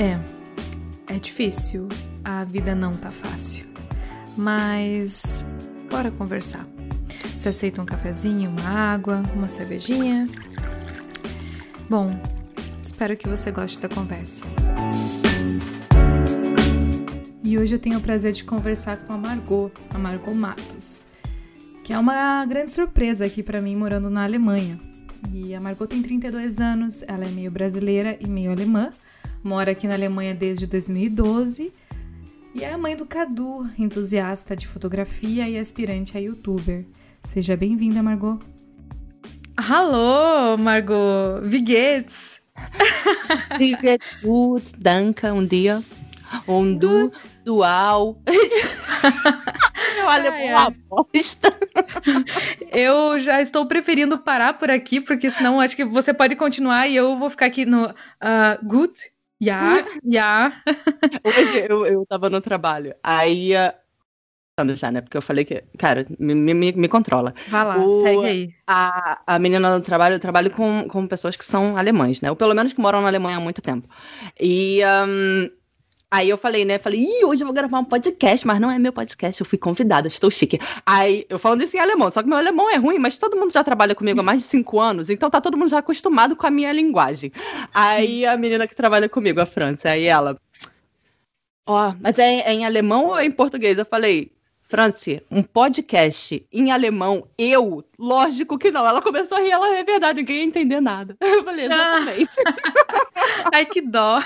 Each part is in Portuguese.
É, é difícil. A vida não tá fácil. Mas bora conversar. Você aceita um cafezinho, uma água, uma cervejinha? Bom, espero que você goste da conversa. E hoje eu tenho o prazer de conversar com a Margot, a Margot Matos, que é uma grande surpresa aqui para mim morando na Alemanha. E a Margot tem 32 anos, ela é meio brasileira e meio alemã, mora aqui na Alemanha desde 2012 e é a mãe do Cadu, entusiasta de fotografia e aspirante a youtuber. Seja bem-vinda, Margot. Alô, Margot. Wie geht's? Wie geht's gut? Danke, um dia. Um du, dual. Olha, ai, uma bosta. Eu já estou preferindo parar por aqui, porque senão acho que você pode continuar e eu vou ficar aqui no uh, gut, ja, ja. Hoje eu, eu tava no trabalho, aí uh, já, né? Porque eu falei que, cara, me, me, me controla. Vai lá, o, segue aí. A, a menina do trabalho, eu trabalho com, com pessoas que são alemães, né? Ou pelo menos que moram na Alemanha há muito tempo. E um, aí eu falei, né? Falei, Ih, hoje eu vou gravar um podcast, mas não é meu podcast, eu fui convidada, estou chique. Aí eu falando isso em alemão, só que meu alemão é ruim, mas todo mundo já trabalha comigo há mais de cinco anos, então tá todo mundo já acostumado com a minha linguagem. Aí a menina que trabalha comigo, a França, aí ela. Ó, oh, mas é, é em alemão ou é em português? Eu falei, Franci, um podcast em alemão, eu? Lógico que não. Ela começou a rir, ela é verdade, ninguém ia entender nada. Eu falei, exatamente. Ai, que dó.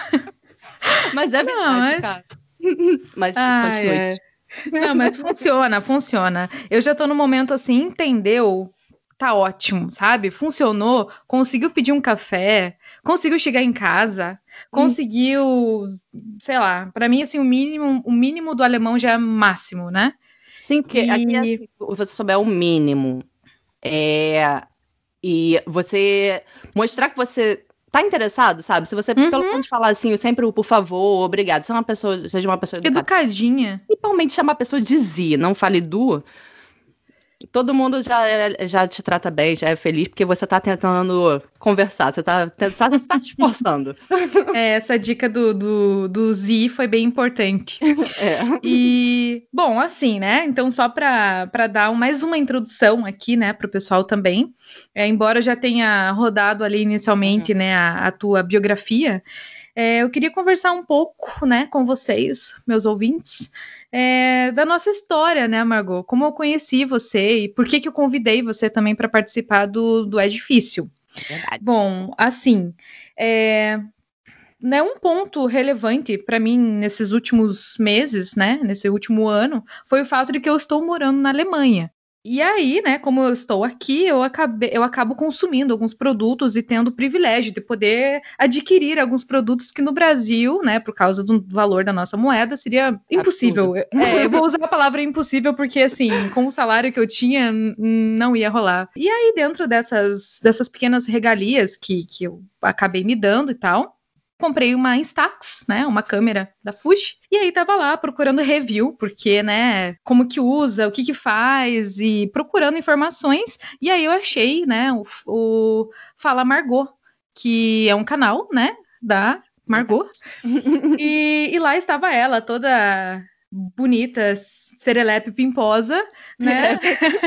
Mas é verdade, não, mas... cara. Mas continue. É. Não, mas funciona, funciona. Eu já tô no momento assim, entendeu? Tá ótimo, sabe? Funcionou, conseguiu pedir um café, conseguiu chegar em casa, conseguiu, hum. sei lá, para mim assim, o mínimo, o mínimo do alemão já é máximo, né? Sim, porque e... aqui, assim, você souber o mínimo, é, e você mostrar que você tá interessado, sabe? Se você, uhum. pelo menos, falar assim, sempre o por favor, obrigado, se é uma pessoa, seja uma pessoa educada. Educadinha. Principalmente chamar a pessoa de Z, não fale du, todo mundo já, é, já te trata bem, já é feliz, porque você tá tentando conversar, você tá, tá, tá te esforçando. É, essa dica do, do, do Z foi bem importante. É. E, bom, assim, né? Então, só para dar mais uma introdução aqui, né, para o pessoal também, é, embora já tenha rodado ali inicialmente, uhum. né, a, a tua biografia, é, eu queria conversar um pouco, né, com vocês, meus ouvintes, é, da nossa história, né, Margot? Como eu conheci você e por que, que eu convidei você também para participar do, do É Difícil. Verdade. Bom, assim, é, né, um ponto relevante para mim nesses últimos meses, né, nesse último ano, foi o fato de que eu estou morando na Alemanha. E aí, né, como eu estou aqui, eu, acabei, eu acabo consumindo alguns produtos e tendo o privilégio de poder adquirir alguns produtos que no Brasil, né, por causa do valor da nossa moeda, seria impossível. É, eu vou usar a palavra impossível porque, assim, com o salário que eu tinha, não ia rolar. E aí, dentro dessas, dessas pequenas regalias que, que eu acabei me dando e tal, comprei uma Instax, né, uma câmera da Fuji, e aí tava lá procurando review, porque, né, como que usa, o que que faz, e procurando informações, e aí eu achei, né, o, o Fala Margot, que é um canal, né, da Margot, e, e lá estava ela, toda bonita, serelepe pimposa, né?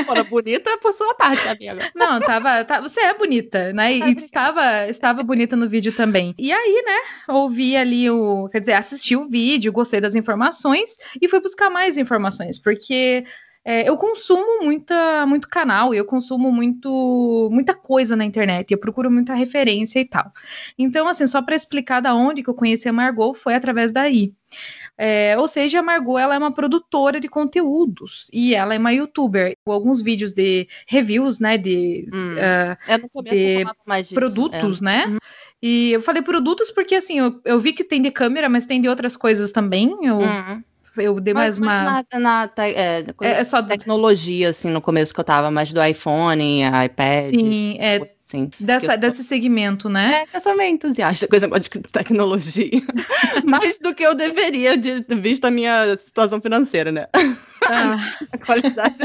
Fora bonita por sua parte, amiga. Não, tava, tá, você é bonita, né? E estava, estava bonita no vídeo também. E aí, né, ouvi ali o, quer dizer, assisti o vídeo, gostei das informações e fui buscar mais informações, porque é, eu consumo muita, muito canal, eu consumo muito, muita coisa na internet, eu procuro muita referência e tal. Então, assim, só para explicar da onde que eu conheci a Margot foi através daí. É, ou seja, a Margot ela é uma produtora de conteúdos e ela é uma youtuber. Alguns vídeos de reviews, né, de, hum. uh, de produtos, é. né? Uhum. E eu falei produtos porque, assim, eu, eu, vi que tem de câmera, mas tem de outras coisas também. Eu, uhum. eu dei mais mas uma... Na, na, é, é, é só tecnologia, assim, no começo que eu tava, mais do iPhone, iPad. Sim, é Sim. Dessa, eu... Desse segmento, né? É, eu sou meio entusiasta coisa de tecnologia. Mais do que eu deveria, de, visto a minha situação financeira, né? Ah. a qualidade.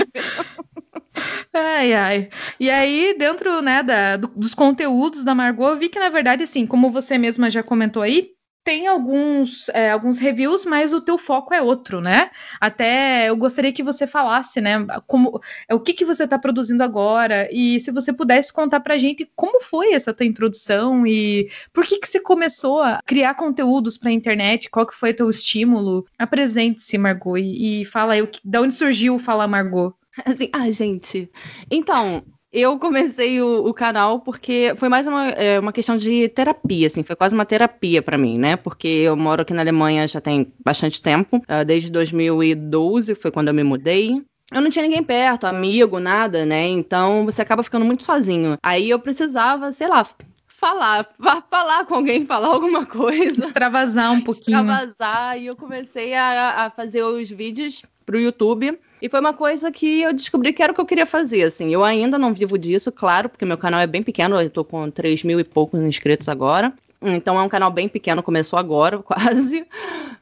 Ai, ai. E aí, dentro né, da, do, dos conteúdos da Margot, eu vi que, na verdade, assim, como você mesma já comentou aí, tem alguns, é, alguns reviews, mas o teu foco é outro, né? Até eu gostaria que você falasse, né? Como, é, o que, que você está produzindo agora e se você pudesse contar para a gente como foi essa tua introdução e por que que você começou a criar conteúdos para a internet, qual que foi teu estímulo? Apresente-se, Margot, e, e fala aí, o que, da onde surgiu o Fala Margot? Assim, ah, gente. Então, eu comecei o, o, canal porque foi mais uma, é, uma questão de terapia, assim, foi quase uma terapia para mim, né? Porque eu moro aqui na Alemanha já tem bastante tempo, uh, desde 2012 foi quando eu me mudei. Eu não tinha ninguém perto, amigo, nada, né? Então você acaba ficando muito sozinho. Aí eu precisava, sei lá, falar, falar com alguém, falar alguma coisa. Extravasar um pouquinho. Extravasar. E eu comecei a, a fazer os vídeos pro YouTube. E foi uma coisa que eu descobri que era o que eu queria fazer, assim. Eu ainda não vivo disso, claro, porque meu canal é bem pequeno, eu tô com 3 mil e poucos inscritos agora. Então é um canal bem pequeno, começou agora, quase.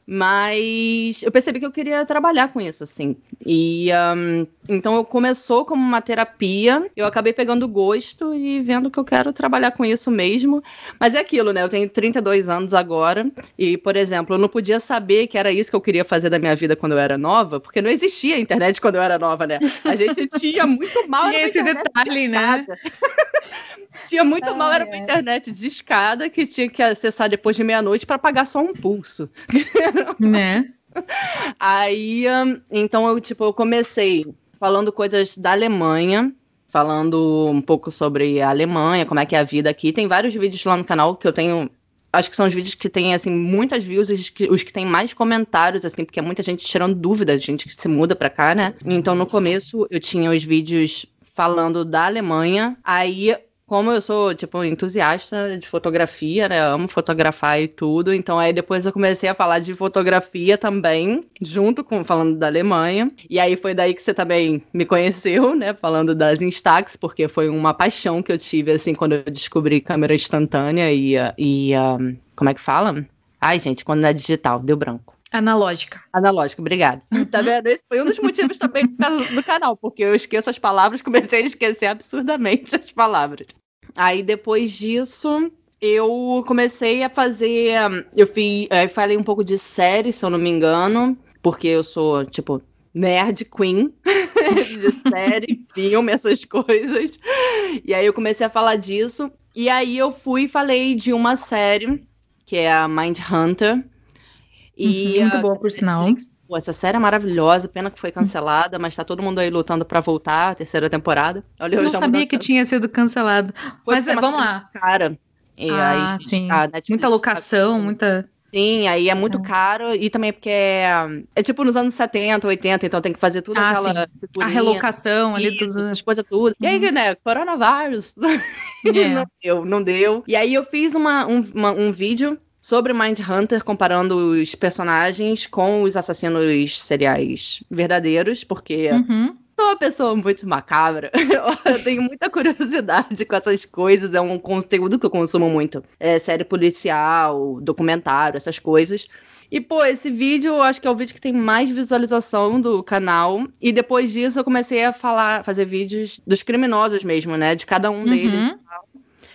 Mas eu percebi que eu queria trabalhar com isso, assim. E um, então eu começou como uma terapia, eu acabei pegando gosto e vendo que eu quero trabalhar com isso mesmo. Mas é aquilo, né? Eu tenho 32 anos agora, e, por exemplo, eu não podia saber que era isso que eu queria fazer da minha vida quando eu era nova, porque não existia internet quando eu era nova, né? A gente tinha muito mal. tinha esse detalhe, né? tinha muito ah, mal, era uma internet de escada que tinha que acessar depois de meia-noite para pagar só um pulso. Né? Aí, então eu, tipo, eu comecei falando coisas da Alemanha, falando um pouco sobre a Alemanha, como é que é a vida aqui. Tem vários vídeos lá no canal que eu tenho acho que são os vídeos que tem, assim, muitas views, os que, os que tem mais comentários, assim, porque é muita gente tirando dúvida, gente que se muda pra cá, né? Então, no começo, eu tinha os vídeos falando da Alemanha, aí como eu sou, tipo, entusiasta de fotografia, né? amo fotografar e tudo. Então aí depois eu comecei a falar de fotografia também, junto com falando da Alemanha. E aí foi daí que você também me conheceu, né? Falando das Instax, porque foi uma paixão que eu tive, assim, quando eu descobri câmera instantânea e, e um, como é que fala? Ai, gente, quando não é digital, deu branco. Analógica. Analógica, obrigada. Uhum. Tá vendo? Esse foi um dos motivos também do canal, porque eu esqueço as palavras, comecei a esquecer absurdamente as palavras. Aí depois disso, eu comecei a fazer. Eu fiz, eu falei um pouco de série, se eu não me engano, porque eu sou, tipo, nerd queen de série, filme, essas coisas. E aí eu comecei a falar disso. E aí eu fui e falei de uma série, que é a Mind Hunter. E, uhum, muito boa, por sinal. Pô, essa série é maravilhosa, pena que foi cancelada, mas tá todo mundo aí lutando para voltar, a terceira temporada. Olha, eu não sabia que tinha sido cancelado. Foi mas é, vamos lá. Cara. E ah, aí, sim. muita locação, tá... muita. Sim, aí é muito é. caro e também porque é, é tipo nos anos 70, 80, então tem que fazer tudo ah, aquela. A relocação ali, tudo. As coisas tudo. E aí, uhum. né, coronavírus. É. não deu, não deu. E aí eu fiz uma, um, uma, um vídeo sobre Mind Hunter, comparando os personagens com os assassinos seriais verdadeiros, porque uhum. sou uma pessoa muito macabra. eu tenho muita curiosidade com essas coisas. É um conteúdo que eu consumo muito. É série policial, documentário, essas coisas. E, pô, esse vídeo eu acho que é o vídeo que tem mais visualização do canal. E depois disso eu comecei a falar, fazer vídeos dos criminosos mesmo, né? De cada um uhum. deles.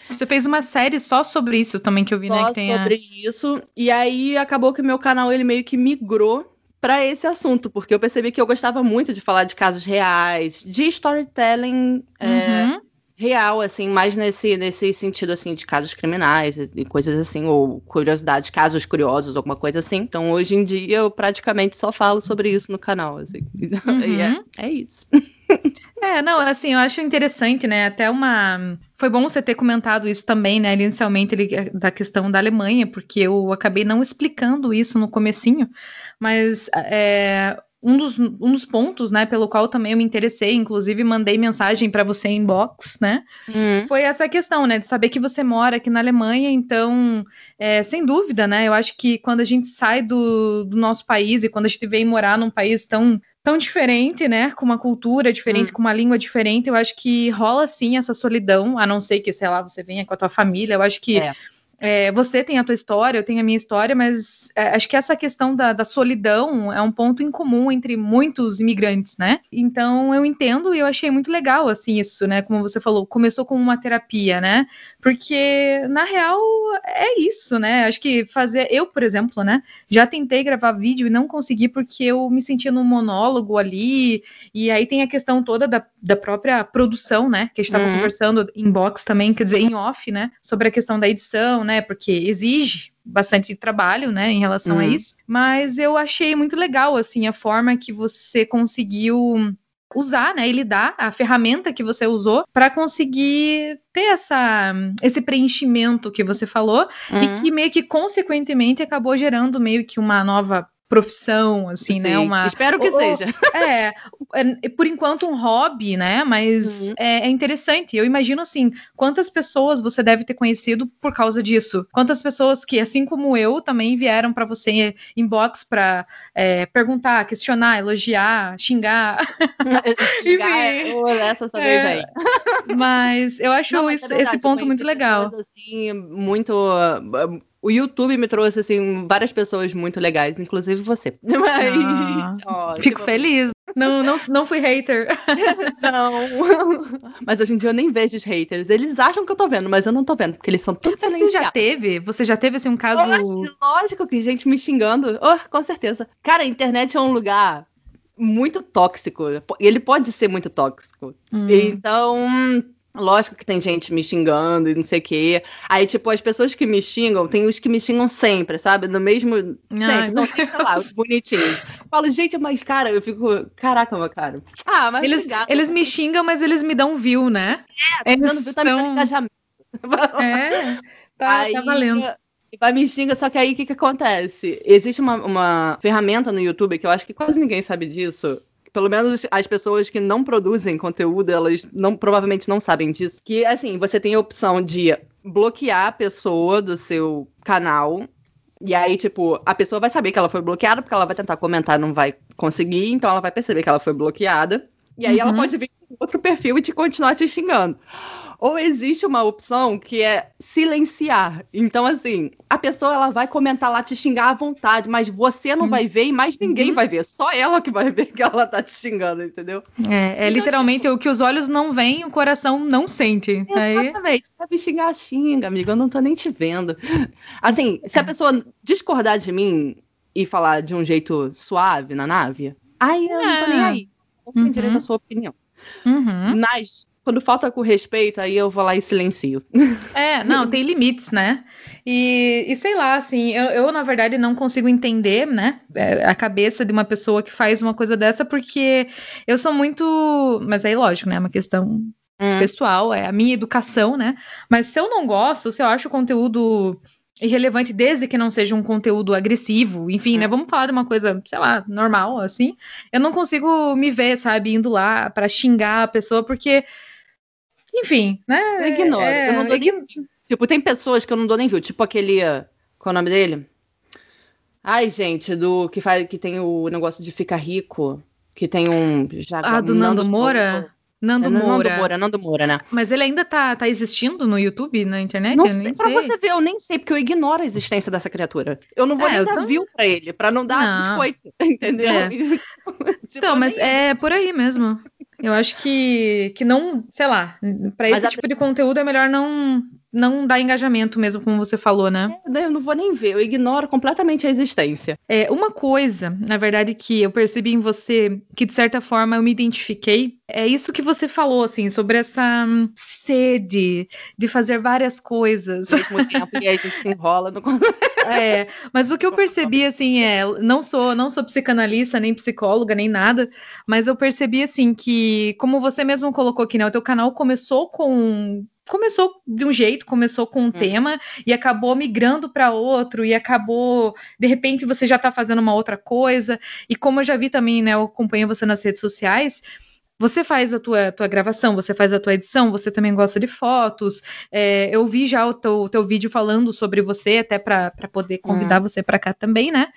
Você fez uma série só sobre isso também que eu vi, né, só né? Que tem sobre a... isso. E aí acabou que o meu canal ele meio que migrou para esse assunto, porque eu percebi que eu gostava muito de falar de casos reais, de storytelling é, uhum. é, real, assim, mais nesse, nesse sentido, assim, de casos criminais e coisas assim, ou curiosidades, casos curiosos, alguma coisa assim. Então, hoje em dia, eu praticamente só falo sobre isso no canal, assim. Uhum. e é, é isso. É, não, assim, eu acho interessante, né? Até uma. Foi bom você ter comentado isso também, né? Inicialmente da questão da Alemanha, porque eu acabei não explicando isso no comecinho, mas é, um, dos, um dos pontos, né, pelo qual também eu me interessei, inclusive mandei mensagem para você em box, né? Uhum. Foi essa questão, né? De saber que você mora aqui na Alemanha, então, é, sem dúvida, né? Eu acho que quando a gente sai do, do nosso país e quando a gente vem morar num país tão tão diferente, né? Com uma cultura diferente, hum. com uma língua diferente, eu acho que rola sim essa solidão, a não ser que, sei lá, você venha com a tua família. Eu acho que é. É, você tem a tua história, eu tenho a minha história, mas é, acho que essa questão da, da, solidão é um ponto em comum entre muitos imigrantes, né? Então eu entendo e eu achei muito legal, assim, isso, né? Como você falou, começou como uma terapia, né? Porque, na real, é isso, né? Acho que fazer. Eu, por exemplo, né? Já tentei gravar vídeo e não consegui porque eu me sentia num monólogo ali, e aí tem a questão toda da, da própria produção, né? Que a gente estava uhum. conversando em box também, quer dizer, em off, né? Sobre a questão da edição, né? Porque exige bastante trabalho, né, em relação uhum. a isso. Mas eu achei muito legal, assim, a forma que você conseguiu usar, né, e lidar a ferramenta que você usou para conseguir ter essa esse preenchimento que você falou uhum. e que meio que consequentemente acabou gerando meio que uma nova profissão, assim, né, Sim, né? Uma, espero que seja. É, é, por enquanto um hobby, né? Mas uhum. é, é, interessante. Eu imagino assim, quantas pessoas você deve ter conhecido por causa disso? Quantas pessoas que, assim como eu, também vieram para você inbox para é, perguntar, questionar, elogiar, xingar. xingar Enfim, essa também é, vem. Mas eu acho Não, isso, é esse ponto muito legal. Assim, muito o YouTube me trouxe, assim, várias pessoas muito legais, inclusive você. Mas, ah, ó, fico feliz. Não, não, não fui hater. não. Mas hoje em dia eu nem vejo os haters. Eles acham que eu tô vendo, mas eu não tô vendo, porque eles são todos mas Você já teve? Você já teve, assim, um caso... Lógico, lógico que gente me xingando. Oh, com certeza. Cara, a internet é um lugar muito tóxico. Ele pode ser muito tóxico. Hum. Então Lógico que tem gente me xingando e não sei o quê. Aí, tipo, as pessoas que me xingam, tem os que me xingam sempre, sabe? No mesmo. Sempre. Não, sei lá, os bonitinhos. Falo, gente, mas, cara, eu fico. Caraca, meu cara. Ah, mas. Eles, obrigado, eles me xingam, mas eles me dão view, né? É, tá eles dando view, tá me dando engajamento. É, tá, aí, tá valendo. Vai me xinga, só que aí o que, que acontece? Existe uma, uma ferramenta no YouTube que eu acho que quase ninguém sabe disso, pelo menos as pessoas que não produzem conteúdo, elas não provavelmente não sabem disso. Que assim, você tem a opção de bloquear a pessoa do seu canal. E aí, tipo, a pessoa vai saber que ela foi bloqueada, porque ela vai tentar comentar, não vai conseguir, então ela vai perceber que ela foi bloqueada. E aí uhum. ela pode vir com outro perfil e te continuar te xingando. Ou existe uma opção que é silenciar. Então, assim, a pessoa ela vai comentar lá, te xingar à vontade, mas você não uhum. vai ver e mais ninguém uhum. vai ver. Só ela que vai ver que ela tá te xingando, entendeu? É, é então, literalmente tipo... o que os olhos não veem, o coração não sente. Exatamente. Aí... Me xingar, xinga, amiga. Eu não tô nem te vendo. Assim, se a pessoa discordar de mim e falar de um jeito suave na nave, aí eu não tô nem é. aí. Eu tenho uhum. direito à sua opinião. Uhum. Mas quando falta com respeito, aí eu vou lá e silencio. É, não, tem limites, né? E, e sei lá, assim, eu, eu, na verdade não consigo entender, né, é, a cabeça de uma pessoa que faz uma coisa dessa, porque eu sou muito. Mas aí, lógico, né? É uma questão hum. pessoal, é a minha educação, né? Mas se eu não gosto, se eu acho o conteúdo irrelevante desde que não seja um conteúdo agressivo, enfim, né? Hum. Vamos falar de uma coisa, sei lá, normal, assim. Eu não consigo me ver, sabe, indo lá para xingar a pessoa, porque enfim, né? Eu ignoro. É, eu não dou nem... Tipo, tem pessoas que eu não dou nem view. Tipo aquele. Qual é o nome dele? Ai, gente, do que faz que tem o negócio de ficar rico, que tem um já, Ah, do Nando, Nando Moura? Nando, é, Moura. Nando Moura, Nando Moura, né? Mas ele ainda tá, tá existindo no YouTube, na internet? Não eu sei, pra sei. você ver, eu nem sei, porque eu ignoro a existência dessa criatura. Eu não vou é, nem dar tô... view pra ele, pra não dar não. biscoito, entendeu? É. tipo, então, mas nem... é por aí mesmo. Eu acho que, que não, sei lá, para esse tipo de conteúdo é melhor não não dar engajamento mesmo, como você falou, né? É, eu não vou nem ver, eu ignoro completamente a existência. É, uma coisa, na verdade, que eu percebi em você, que de certa forma eu me identifiquei, é isso que você falou, assim, sobre essa hum, sede de fazer várias coisas. Ao mesmo tempo, e aí a gente se enrola no... É, mas o que eu percebi, assim, é, não sou, não sou psicanalista, nem psicóloga, nem nada, mas eu percebi, assim, que, como você mesmo colocou aqui, né, o teu canal começou com começou de um jeito, começou com um hum. tema e acabou migrando para outro e acabou, de repente você já está fazendo uma outra coisa. E como eu já vi também, né, eu acompanho você nas redes sociais, você faz a tua, tua gravação, você faz a tua edição, você também gosta de fotos. É, eu vi já o teu, teu vídeo falando sobre você, até para poder convidar hum. você para cá também, né?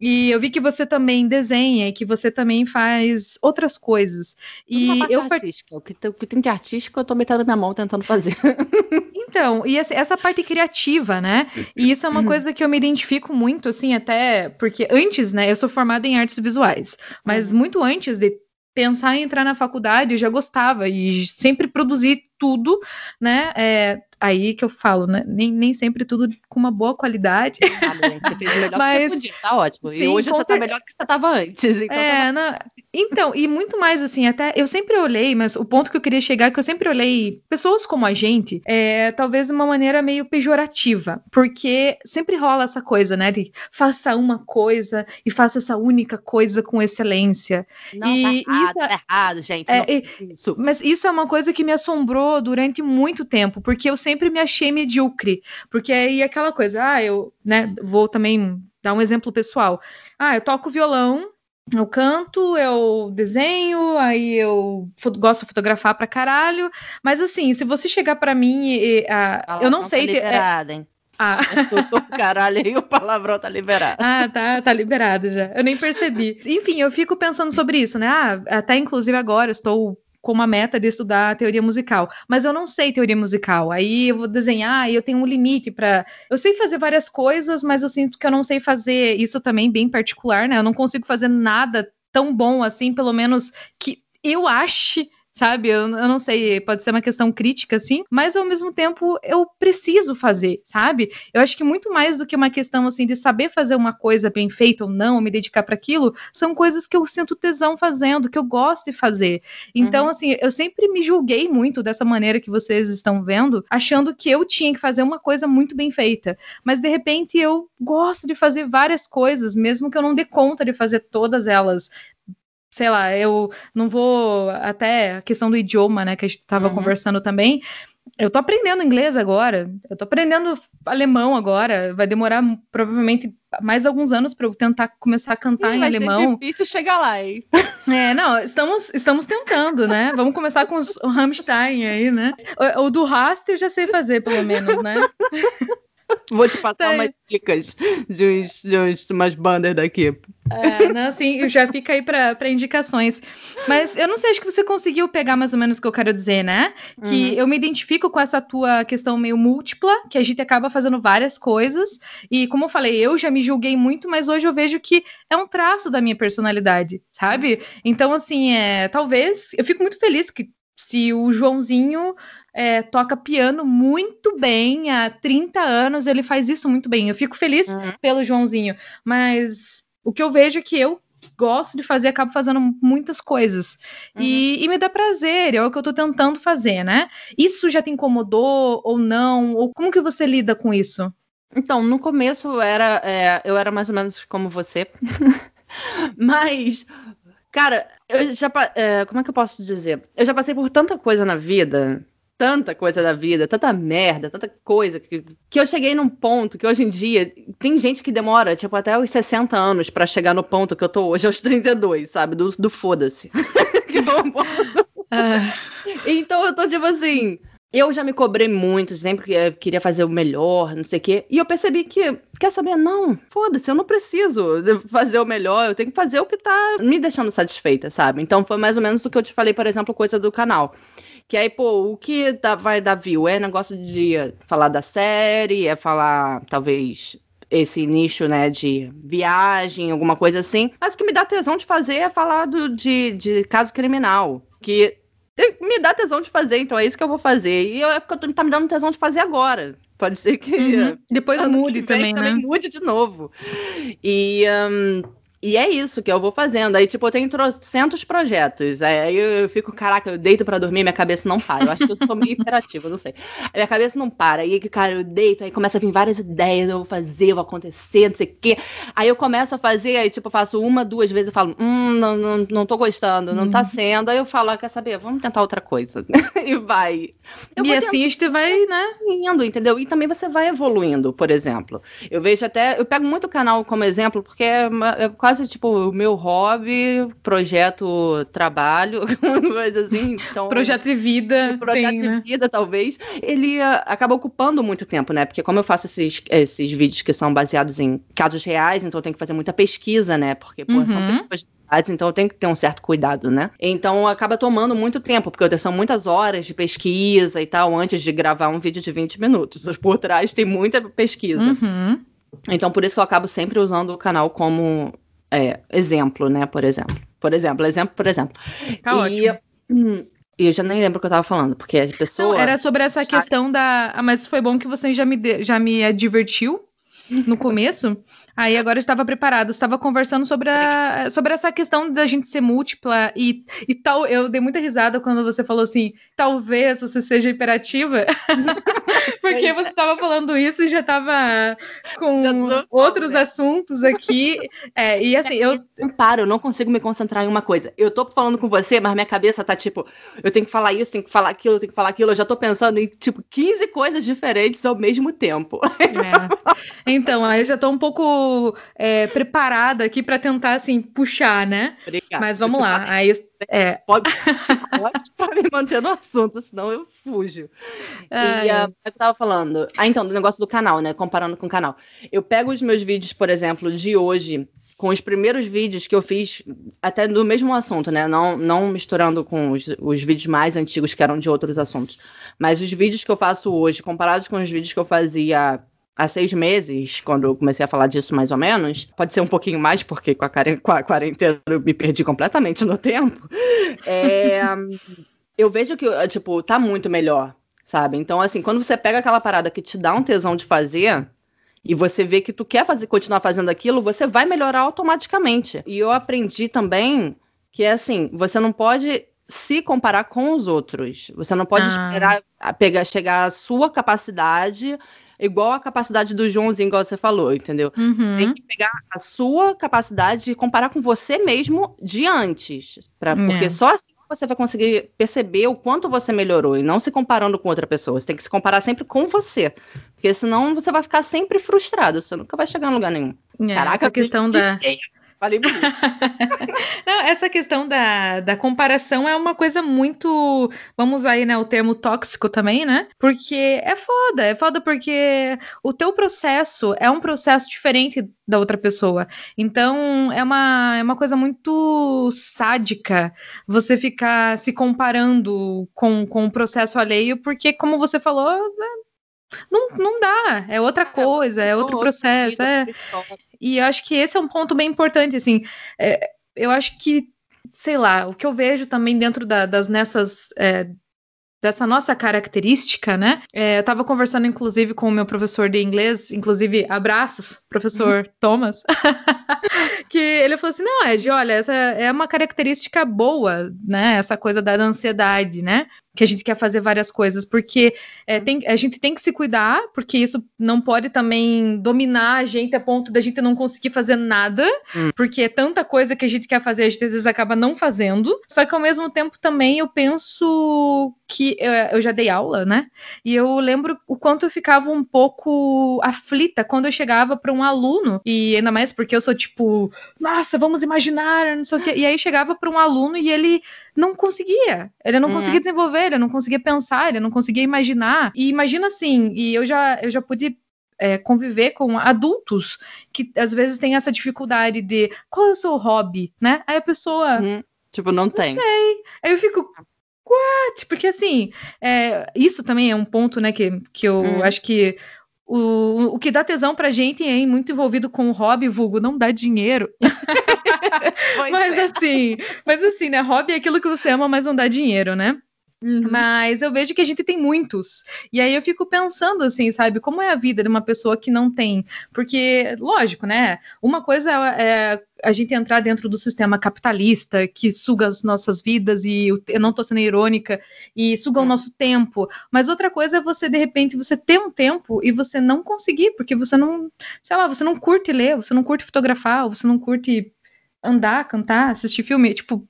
E eu vi que você também desenha e que você também faz outras coisas. E eu artística. O que, o que tem de artístico eu tô metendo minha mão tentando fazer. Então, e essa parte criativa, né? E isso é uma coisa que eu me identifico muito, assim, até porque antes, né, eu sou formada em artes visuais, mas uhum. muito antes de pensar em entrar na faculdade, eu já gostava e sempre produzi tudo, né? É, aí que eu falo, né? Nem, nem sempre tudo com uma boa qualidade. Ah, você fez o melhor mas, que você podia, tá ótimo. Sim, e hoje você tá melhor que você tava antes. Então, é, tá... não, então, e muito mais assim, até eu sempre olhei, mas o ponto que eu queria chegar é que eu sempre olhei pessoas como a gente, é, talvez de uma maneira meio pejorativa, porque sempre rola essa coisa, né, de faça uma coisa e faça essa única coisa com excelência. Não, e tá errado, isso é, tá errado, gente. É, isso. Mas isso é uma coisa que me assombrou durante muito tempo, porque eu sempre me achei medíocre, porque aí aquela coisa, ah, eu, né, vou também dar um exemplo pessoal. Ah, eu toco violão, eu canto, eu desenho, aí eu gosto de fotografar pra caralho. Mas assim, se você chegar para mim e. a, eu não sei. Tá liberada, é... hein? Ah. Eu caralho aí, o palavrão tá liberado. Ah, tá, tá liberado já. Eu nem percebi. Enfim, eu fico pensando sobre isso, né? Ah, até inclusive agora estou com uma meta de estudar teoria musical, mas eu não sei teoria musical. Aí eu vou desenhar e eu tenho um limite para. Eu sei fazer várias coisas, mas eu sinto que eu não sei fazer isso também bem particular, né? Eu não consigo fazer nada tão bom assim, pelo menos que eu ache sabe? Eu, eu não sei, pode ser uma questão crítica, assim, mas ao mesmo tempo eu preciso fazer, sabe? Eu acho que muito mais do que uma questão, assim, de saber fazer uma coisa bem feita ou não, me dedicar para aquilo, são coisas que eu sinto tesão fazendo, que eu gosto de fazer. Então, uhum. assim, eu sempre me julguei muito dessa maneira que vocês estão vendo, achando que eu tinha que fazer uma coisa muito bem feita. Mas de repente eu gosto de fazer várias coisas, mesmo que eu não dê conta de fazer todas elas sei lá, eu não vou até a questão do idioma, né, que a gente estava uhum. conversando também. Eu tô aprendendo inglês agora, eu tô aprendendo alemão agora, vai demorar provavelmente mais alguns anos para eu tentar começar a cantar em alemão. Ser difícil chegar lá, hein? É, não, estamos, estamos tentando, né? Vamos começar com os, o Rammstein aí, né? O, o do Rast eu já sei fazer, pelo menos, né? Vou te passar tá umas dicas de, uns, de uns, umas bandas daqui. É, não, assim, já fica aí para indicações. Mas eu não sei, acho que você conseguiu pegar mais ou menos o que eu quero dizer, né? Que uhum. eu me identifico com essa tua questão meio múltipla, que a gente acaba fazendo várias coisas. E como eu falei, eu já me julguei muito, mas hoje eu vejo que é um traço da minha personalidade, sabe? Então, assim, é, talvez. Eu fico muito feliz que se o Joãozinho é, toca piano muito bem há 30 anos, ele faz isso muito bem. Eu fico feliz uhum. pelo Joãozinho, mas o que eu vejo é que eu gosto de fazer, acabo fazendo muitas coisas. Uhum. E, e, me dá prazer, é o que eu tô tentando fazer, né? Isso já te incomodou ou não? Ou como que você lida com isso? Então, no começo era, é, eu era mais ou menos como você. Mas, cara, eu já. É, como é que eu posso dizer? Eu já passei por tanta coisa na vida tanta coisa da vida, tanta merda, tanta coisa, que, que eu cheguei num ponto que hoje em dia tem gente que demora, tipo, até os 60 anos para chegar no ponto que eu tô hoje, aos 32, sabe? Do, do foda-se. ah. Então eu tô tipo assim. Eu já me cobrei muito, sempre queria fazer o melhor, não sei o quê. E eu percebi que, quer saber? Não, foda-se, eu não preciso fazer o melhor, eu tenho que fazer o que tá me deixando satisfeita, sabe? Então foi mais ou menos o que eu te falei, por exemplo, coisa do canal. Que aí, pô, o que dá, vai dar view? É negócio de falar da série, é falar, talvez, esse nicho, né, de viagem, alguma coisa assim. Mas o que me dá tesão de fazer é falar do, de, de caso criminal. Que me dá tesão de fazer, então é isso que eu vou fazer. E é porque tá me dando tesão de fazer agora. Pode ser que. Uhum. Depois mude também, né? Também mude de novo. E. Um, e é isso que eu vou fazendo. Aí, tipo, eu tenho trocentos projetos. Aí eu fico, caraca, eu deito para dormir, minha cabeça não para. Eu acho que eu sou meio hiperativa, não sei. Minha cabeça não para. Aí, cara, eu deito, aí começa a vir várias ideias, eu vou fazer, eu vou acontecer, não sei o quê. Aí eu começo a fazer, aí, tipo, eu faço uma, duas vezes, eu falo, hum, não, não, não tô gostando, não tá uhum. sendo. Aí eu falo, ah, quer saber, vamos tentar outra coisa. e vai. Eu e assim gente vai, né? Indo, entendeu? E também você vai evoluindo, por exemplo. Eu vejo até, eu pego muito o canal como exemplo, porque é, é quase tipo o meu hobby, projeto trabalho, coisa assim. Então, projeto de vida. Projeto tem, de né? vida, talvez. Ele uh, acaba ocupando muito tempo, né? Porque como eu faço esses, esses vídeos que são baseados em casos reais, então eu tenho que fazer muita pesquisa, né? Porque, pô, uhum. são pessoas então eu tenho que ter um certo cuidado, né? Então acaba tomando muito tempo, porque são muitas horas de pesquisa e tal, antes de gravar um vídeo de 20 minutos. Por trás tem muita pesquisa. Uhum. Então por isso que eu acabo sempre usando o canal como é, exemplo, né? Por exemplo. Por exemplo, exemplo, por exemplo. Tá e, ótimo. Hum, eu já nem lembro o que eu tava falando, porque a pessoa. Não, era sobre essa questão da. Ah, mas foi bom que você já me, de... já me advertiu no começo. Aí agora eu estava preparado, estava conversando sobre, a, sobre essa questão da gente ser múltipla e, e tal. Eu dei muita risada quando você falou assim: talvez você seja imperativa, porque você estava falando isso e já estava com outros assuntos aqui. É, e assim, eu. Não paro, eu não consigo me concentrar em uma coisa. Eu tô falando com você, mas minha cabeça tá tipo: eu tenho que falar isso, tenho que falar aquilo, tenho que falar aquilo. Eu já tô pensando em tipo 15 coisas diferentes ao mesmo tempo. É. Então, aí eu já tô um pouco é, preparada aqui para tentar, assim, puxar, né? Obrigada. Mas vamos lá. Aí, é... Pode, pode me manter no assunto, senão eu fujo. Ah, e uh, eu tava falando. Ah, então, do negócio do canal, né? Comparando com o canal. Eu pego os meus vídeos, por exemplo, de hoje, com os primeiros vídeos que eu fiz, até do mesmo assunto, né? Não, não misturando com os, os vídeos mais antigos que eram de outros assuntos. Mas os vídeos que eu faço hoje, comparados com os vídeos que eu fazia há seis meses, quando eu comecei a falar disso mais ou menos, pode ser um pouquinho mais, porque com a, com a quarentena eu me perdi completamente no tempo, é, eu vejo que, tipo, tá muito melhor, sabe? Então, assim, quando você pega aquela parada que te dá um tesão de fazer, e você vê que tu quer fazer, continuar fazendo aquilo, você vai melhorar automaticamente. E eu aprendi também que, é assim, você não pode se comparar com os outros. Você não pode ah. esperar pegar, chegar à sua capacidade igual a capacidade do Joãozinho, igual você falou, entendeu? Uhum. Você tem que pegar a sua capacidade e comparar com você mesmo de antes. Pra, porque é. só assim você vai conseguir perceber o quanto você melhorou e não se comparando com outra pessoa. Você tem que se comparar sempre com você. Porque senão você vai ficar sempre frustrado. Você nunca vai chegar em lugar nenhum. É, Caraca, a questão da. Falei bonito. Não, essa questão da, da comparação é uma coisa muito. Vamos aí, né? O termo tóxico também, né? Porque é foda. É foda porque o teu processo é um processo diferente da outra pessoa. Então, é uma, é uma coisa muito sádica você ficar se comparando com, com o processo alheio, porque, como você falou, não, não dá, é outra é, coisa, é outro processo. É. E eu acho que esse é um ponto bem importante, assim. É, eu acho que, sei lá, o que eu vejo também dentro da, das nessas. É, dessa nossa característica, né? É, eu estava conversando, inclusive, com o meu professor de inglês, inclusive, abraços, professor Thomas, que ele falou assim, não, Ed, olha, essa é uma característica boa, né? Essa coisa da ansiedade, né? Que a gente quer fazer várias coisas, porque é, tem, a gente tem que se cuidar, porque isso não pode também dominar a gente a ponto da gente não conseguir fazer nada, hum. porque é tanta coisa que a gente quer fazer, a gente às vezes acaba não fazendo. Só que ao mesmo tempo também eu penso que eu, eu já dei aula, né? E eu lembro o quanto eu ficava um pouco aflita quando eu chegava para um aluno, e ainda mais porque eu sou tipo, nossa, vamos imaginar, não sei o quê. E aí chegava para um aluno e ele não conseguia. Ele não uhum. conseguia desenvolver, ele não conseguia pensar, ele não conseguia imaginar. E imagina assim, e eu já, eu já pude é, conviver com adultos que às vezes têm essa dificuldade de qual é o seu hobby, né? Aí a pessoa. Uhum. Tipo, não, não tem. Não sei. Aí eu fico. What? Porque assim, é, isso também é um ponto, né, que, que eu hum. acho que o, o que dá tesão pra gente é muito envolvido com o hobby, vulgo, não dá dinheiro. mas é. assim, mas assim, né? Hobby é aquilo que você ama, mas não dá dinheiro, né? Uhum. Mas eu vejo que a gente tem muitos. E aí eu fico pensando assim, sabe, como é a vida de uma pessoa que não tem? Porque, lógico, né? Uma coisa é a gente entrar dentro do sistema capitalista que suga as nossas vidas e eu não tô sendo irônica e suga o uhum. nosso tempo. Mas outra coisa é você, de repente, você ter um tempo e você não conseguir, porque você não, sei lá, você não curte ler, você não curte fotografar, você não curte andar, cantar, assistir filme, tipo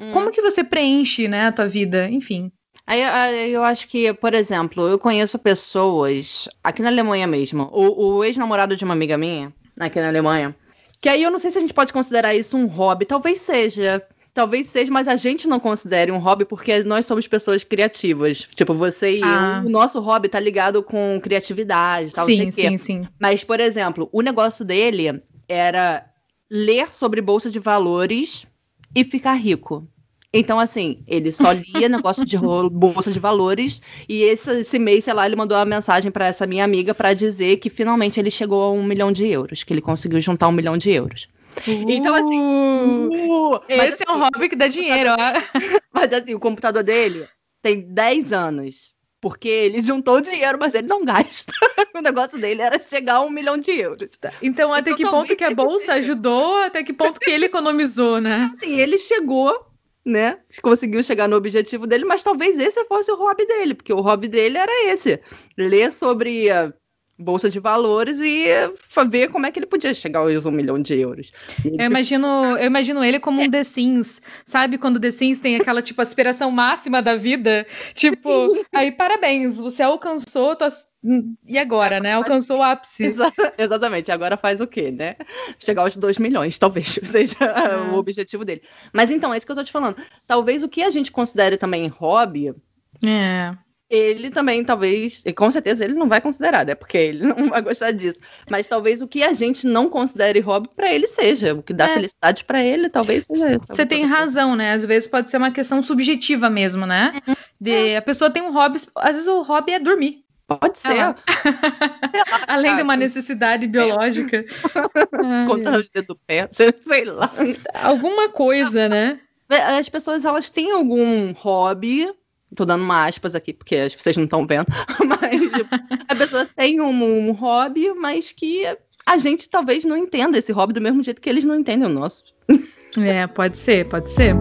Hum. Como que você preenche, né, a tua vida? Enfim. Aí, aí, eu acho que, por exemplo, eu conheço pessoas aqui na Alemanha mesmo. O, o ex-namorado de uma amiga minha, aqui na Alemanha, Que aí eu não sei se a gente pode considerar isso um hobby. Talvez seja. Talvez seja, mas a gente não considere um hobby porque nós somos pessoas criativas. Tipo, você e ah. eu, o nosso hobby tá ligado com criatividade, tal, sim, sim, sim. Mas, por exemplo, o negócio dele era ler sobre bolsa de valores e ficar rico. Então, assim, ele só lia negócio de bolsa de valores e esse, esse mês, sei lá, ele mandou uma mensagem para essa minha amiga para dizer que finalmente ele chegou a um milhão de euros, que ele conseguiu juntar um milhão de euros. Uh, então, assim. Uh, esse é um assim, hobby que dá dinheiro, ó. Mas assim, o computador dele tem 10 anos. Porque ele juntou dinheiro, mas ele não gasta. o negócio dele era chegar a um milhão de euros. Tá. Então, até então, que ponto que a bolsa ajudou, até que ponto que ele economizou, né? Assim, ele chegou, né? Conseguiu chegar no objetivo dele, mas talvez esse fosse o hobby dele, porque o hobby dele era esse: ler sobre bolsa de valores e ver como é que ele podia chegar aos um milhão de euros. Eu imagino, eu imagino ele como um The Sims, sabe? Quando The Sims tem aquela, tipo, aspiração máxima da vida. Tipo, aí parabéns, você alcançou tuas... E agora, né? Alcançou o ápice. Exatamente. Agora faz o quê, né? Chegar aos 2 milhões, talvez seja é. o objetivo dele. Mas então, é isso que eu tô te falando. Talvez o que a gente considere também hobby. É ele também talvez, e com certeza ele não vai considerar, né? Porque ele não vai gostar disso. Mas talvez o que a gente não considere hobby para ele seja, o que dá é. felicidade para ele, talvez seja. Você tem razão, né? Às vezes pode ser uma questão subjetiva mesmo, né? Uhum. De a pessoa tem um hobby, às vezes o hobby é dormir. Pode ser. Ah. Além de uma necessidade biológica. Contar os dedos do pé, sei lá. Alguma coisa, né? As pessoas, elas têm algum hobby Tô dando uma aspas aqui, porque vocês não estão vendo. Mas tipo, a pessoa tem um, um, hobby, mas que a gente talvez não entenda esse hobby do mesmo jeito que eles não entendem o nosso. É, pode ser, pode ser.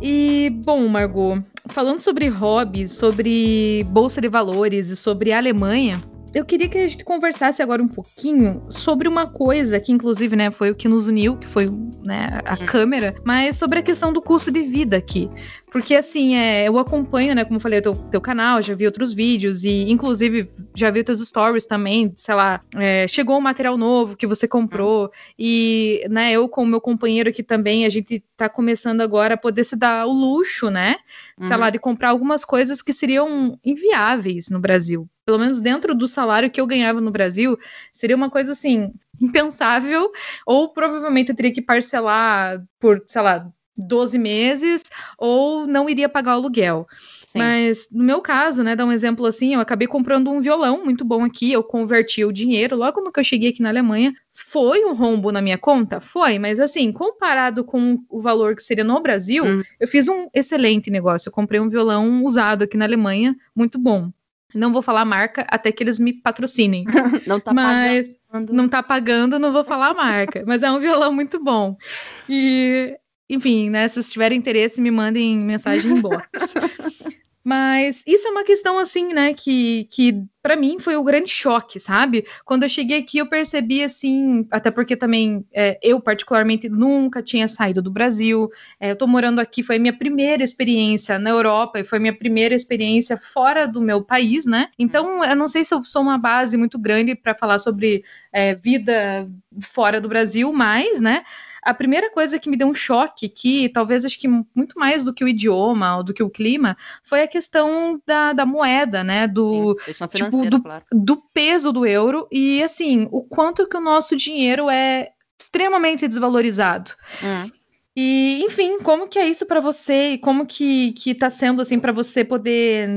E, bom, Margot, falando sobre hobbies, sobre bolsa de valores e sobre Alemanha, eu queria que a gente conversasse agora um pouquinho sobre uma coisa que, inclusive, né, foi o que nos uniu, que foi né, a uhum. câmera, mas sobre a questão do custo de vida aqui. Porque, assim, é, eu acompanho, né, como eu falei, o teu, teu canal, já vi outros vídeos e, inclusive, já vi teus stories também, sei lá, é, chegou um material novo que você comprou e, né, eu com o meu companheiro aqui também, a gente tá começando agora a poder se dar o luxo, né, uhum. sei lá, de comprar algumas coisas que seriam inviáveis no Brasil. Pelo menos dentro do salário que eu ganhava no Brasil, seria uma coisa, assim, impensável, ou provavelmente eu teria que parcelar por, sei lá, 12 meses ou não iria pagar o aluguel. Sim. Mas no meu caso, né, dar um exemplo assim, eu acabei comprando um violão muito bom aqui, eu converti o dinheiro logo no que eu cheguei aqui na Alemanha. Foi um rombo na minha conta? Foi, mas assim, comparado com o valor que seria no Brasil, hum. eu fiz um excelente negócio. Eu comprei um violão usado aqui na Alemanha, muito bom. Não vou falar marca até que eles me patrocinem. não tá mas pagando. não tá pagando, não vou falar a marca. mas é um violão muito bom. E enfim, né? Se tiverem interesse, me mandem mensagem em box. Mas isso é uma questão assim, né, que, que para mim foi o um grande choque, sabe? Quando eu cheguei aqui, eu percebi assim, até porque também é, eu, particularmente, nunca tinha saído do Brasil. É, eu tô morando aqui, foi minha primeira experiência na Europa e foi minha primeira experiência fora do meu país, né? Então, eu não sei se eu sou uma base muito grande para falar sobre é, vida fora do Brasil, mas, né? A primeira coisa que me deu um choque, que talvez acho que muito mais do que o idioma ou do que o clima, foi a questão da, da moeda, né? Do, Sim, tipo, do, claro. do peso do euro e assim, o quanto que o nosso dinheiro é extremamente desvalorizado. Hum. E, enfim, como que é isso para você e como que, que tá sendo assim para você poder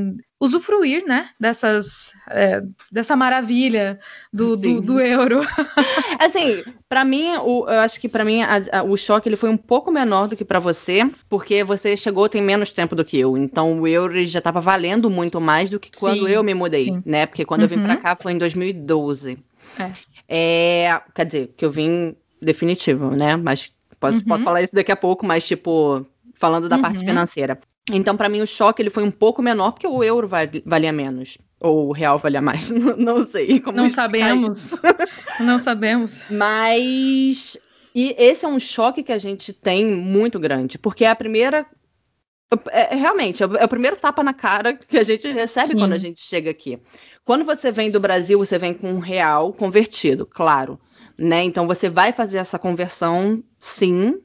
usufruir, né, dessas, é, dessa maravilha do, do, do, euro. assim, para mim, o, eu acho que para mim a, a, o choque ele foi um pouco menor do que para você, porque você chegou tem menos tempo do que eu, então o euro já estava valendo muito mais do que quando sim, eu me mudei, sim. né? Porque quando uhum. eu vim para uhum. cá foi em 2012. É. é. Quer dizer, que eu vim definitivo, né? Mas pode, uhum. posso falar isso daqui a pouco, mas tipo falando da uhum. parte financeira. Então, para mim, o choque ele foi um pouco menor, porque o euro valia menos. Ou o real valia mais. não sei como Não sabemos. não sabemos. Mas. E esse é um choque que a gente tem muito grande. Porque é a primeira É, é, realmente, é, é o primeiro tapa na cara que a gente recebe Sim. quando a gente chega aqui. Quando você vem do Brasil, você vem com um real convertido, claro. Né? Então você vai fazer essa conversão, sim,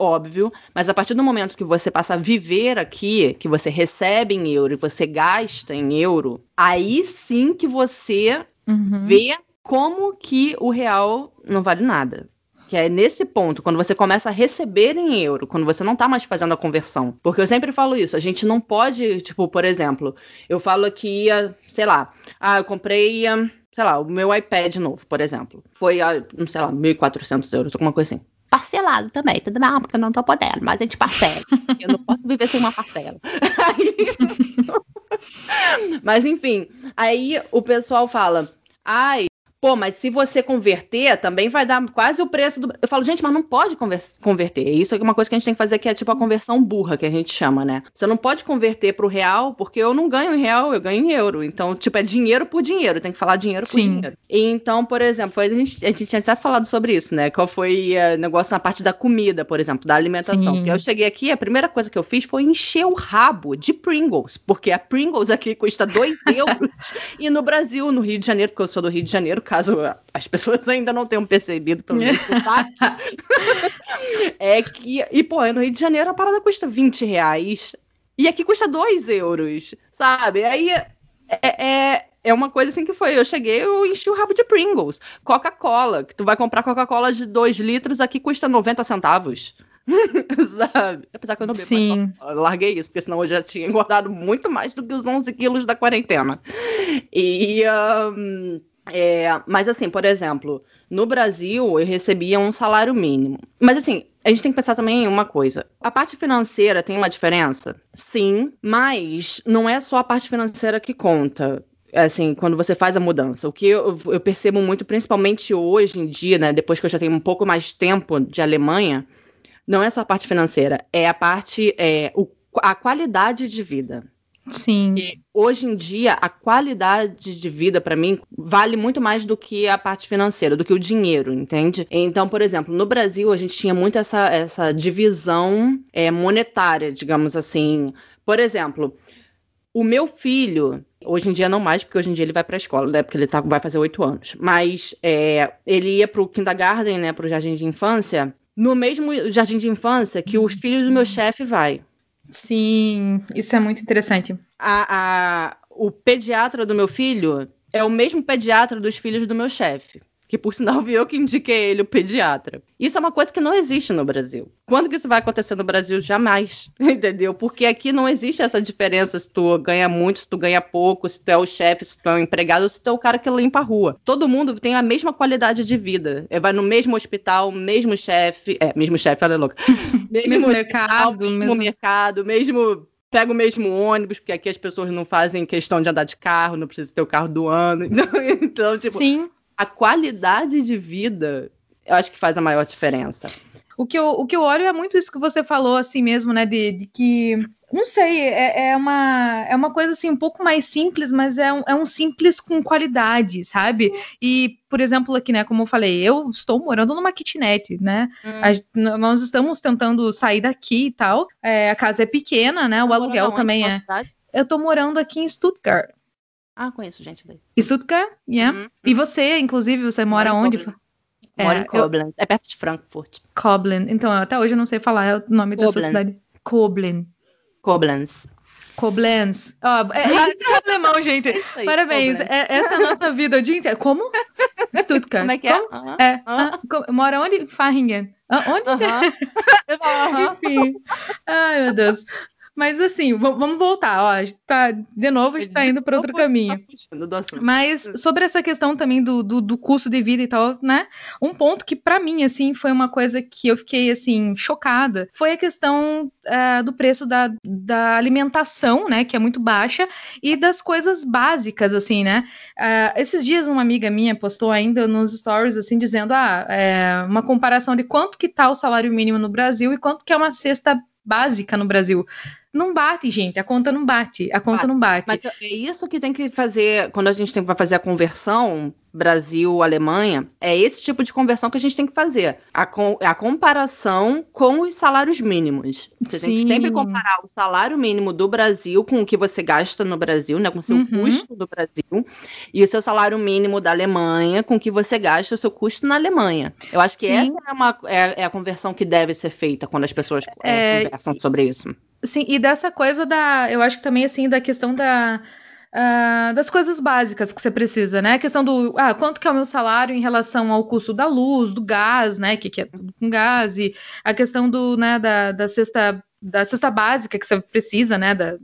óbvio, mas a partir do momento que você passa a viver aqui, que você recebe em euro e você gasta em euro, aí sim que você uhum. vê como que o real não vale nada. Que é nesse ponto, quando você começa a receber em euro, quando você não tá mais fazendo a conversão. Porque eu sempre falo isso, a gente não pode, tipo, por exemplo, eu falo que ia, sei lá, ah, eu comprei, sei lá, o meu iPad novo, por exemplo. Foi, sei lá, 1.400 euros, alguma coisa assim parcelado também, tudo bem? Porque eu não tô podendo, mas a gente parcela. eu não posso viver sem uma parcela. mas enfim, aí o pessoal fala: ai, Pô, mas se você converter, também vai dar quase o preço do. Eu falo, gente, mas não pode converter. Isso é uma coisa que a gente tem que fazer que é tipo a conversão burra, que a gente chama, né? Você não pode converter pro real, porque eu não ganho em real, eu ganho em euro. Então, tipo, é dinheiro por dinheiro, tem que falar dinheiro por Sim. dinheiro. E então, por exemplo, foi, a, gente, a gente tinha até falado sobre isso, né? Qual foi o uh, negócio na parte da comida, por exemplo, da alimentação. Porque eu cheguei aqui, a primeira coisa que eu fiz foi encher o rabo de Pringles, porque a Pringles aqui custa 2 euros. e no Brasil, no Rio de Janeiro, porque eu sou do Rio de Janeiro, caso as pessoas ainda não tenham percebido pelo menos é que, e pô, no Rio de Janeiro a parada custa 20 reais e aqui custa 2 euros, sabe? Aí é, é, é uma coisa assim que foi. Eu cheguei, eu enchi o rabo de Pringles. Coca-Cola, que tu vai comprar Coca-Cola de 2 litros, aqui custa 90 centavos. Sabe? Apesar que eu não bebo, Sim. Mas eu larguei isso, porque senão eu já tinha engordado muito mais do que os 11 quilos da quarentena. E. Um, é, mas assim, por exemplo, no Brasil eu recebia um salário mínimo. Mas assim, a gente tem que pensar também em uma coisa. A parte financeira tem uma diferença? Sim, mas não é só a parte financeira que conta assim, quando você faz a mudança. O que eu, eu, percebo muito, principalmente hoje em dia, né, depois que eu já tenho um pouco mais tempo de Alemanha, não é só a parte financeira, é a parte, é, o, a qualidade de vida. Sim. E hoje em dia, a qualidade de vida, para mim, vale muito mais do que a parte financeira, do que o dinheiro, entende? Então, por exemplo, no Brasil, a gente tinha muito essa, essa divisão é, monetária, digamos assim. Por exemplo, o meu filho, hoje em dia não mais, porque hoje em dia ele vai para a escola, né? Porque ele tá, vai fazer oito anos. Mas é, ele ia para o kindergarten, né? Para o jardim de infância, no mesmo jardim de infância que os filhos do meu chefe vai. Sim, isso é muito interessante. A, a, o pediatra do meu filho é o mesmo pediatra dos filhos do meu chefe que por sinal vi eu que indiquei ele o pediatra. Isso é uma coisa que não existe no Brasil. Quando que isso vai acontecer no Brasil? Jamais, entendeu? Porque aqui não existe essa diferença se tu ganha muito, se tu ganha pouco, se tu é o chefe, se tu é o empregado, se tu é o cara que limpa a rua. Todo mundo tem a mesma qualidade de vida. Vai no mesmo hospital, mesmo chefe, é, mesmo chefe, olha louca. Mesmo, mesmo mercado, mesmo, mesmo mercado, mesmo pega o mesmo ônibus, porque aqui as pessoas não fazem questão de andar de carro, não precisa ter o carro do ano. Então, então tipo, Sim a qualidade de vida, eu acho que faz a maior diferença. O que, eu, o que eu olho é muito isso que você falou, assim mesmo, né? De, de que, não sei, é, é, uma, é uma coisa assim um pouco mais simples, mas é um, é um simples com qualidade, sabe? E, por exemplo, aqui, né, como eu falei, eu estou morando numa kitnet, né? Hum. A, nós estamos tentando sair daqui e tal. É, a casa é pequena, né? O aluguel também é. Cidade? Eu estou morando aqui em Stuttgart. Ah, conheço gente daí. Stuttgart, yeah. Uhum. E você, inclusive, você mora onde? É, Moro em Koblenz, eu... é perto de Frankfurt. Koblenz, então até hoje eu não sei falar o nome Koblenz. dessa cidade. Koblenz. Koblenz. Koblenz. Oh, é, é, isso é alemão, gente. Aí, Parabéns. É, essa é a nossa vida o dia inteiro. Como? Stuttgart. Como é que é? Uhum. é. Uhum. mora onde? Fahringen. onde? Uhum. Enfim. Ai, meu Deus. Mas assim, vamos voltar. Ó, a gente tá, de novo, a gente tá indo para outro caminho. Mas sobre essa questão também do, do, do, custo de vida e tal, né? Um ponto que para mim, assim, foi uma coisa que eu fiquei, assim, chocada, foi a questão uh, do preço da, da alimentação, né? Que é muito baixa, e das coisas básicas, assim, né? Uh, esses dias uma amiga minha postou ainda nos stories, assim, dizendo, ah, é, uma comparação de quanto que tá o salário mínimo no Brasil e quanto que é uma cesta básica no Brasil. Não bate, gente. A conta não bate. A conta bate. não bate. Mas é isso que tem que fazer quando a gente tem, vai fazer a conversão Brasil, Alemanha, é esse tipo de conversão que a gente tem que fazer. A, com, a comparação com os salários mínimos. Você Sim. tem que sempre comparar o salário mínimo do Brasil com o que você gasta no Brasil, né? Com o seu uhum. custo do Brasil, e o seu salário mínimo da Alemanha com o que você gasta o seu custo na Alemanha. Eu acho que Sim. essa é, uma, é, é, a conversão que deve ser feita quando as pessoas é, conversam sobre isso. Sim, e dessa coisa da. Eu acho que também, assim, da questão da. Uh, das coisas básicas que você precisa, né? A questão do ah, quanto que é o meu salário em relação ao custo da luz, do gás, né? Que, que é tudo com gás, e a questão do, né, da, da cesta da cesta básica que você precisa, né? Da,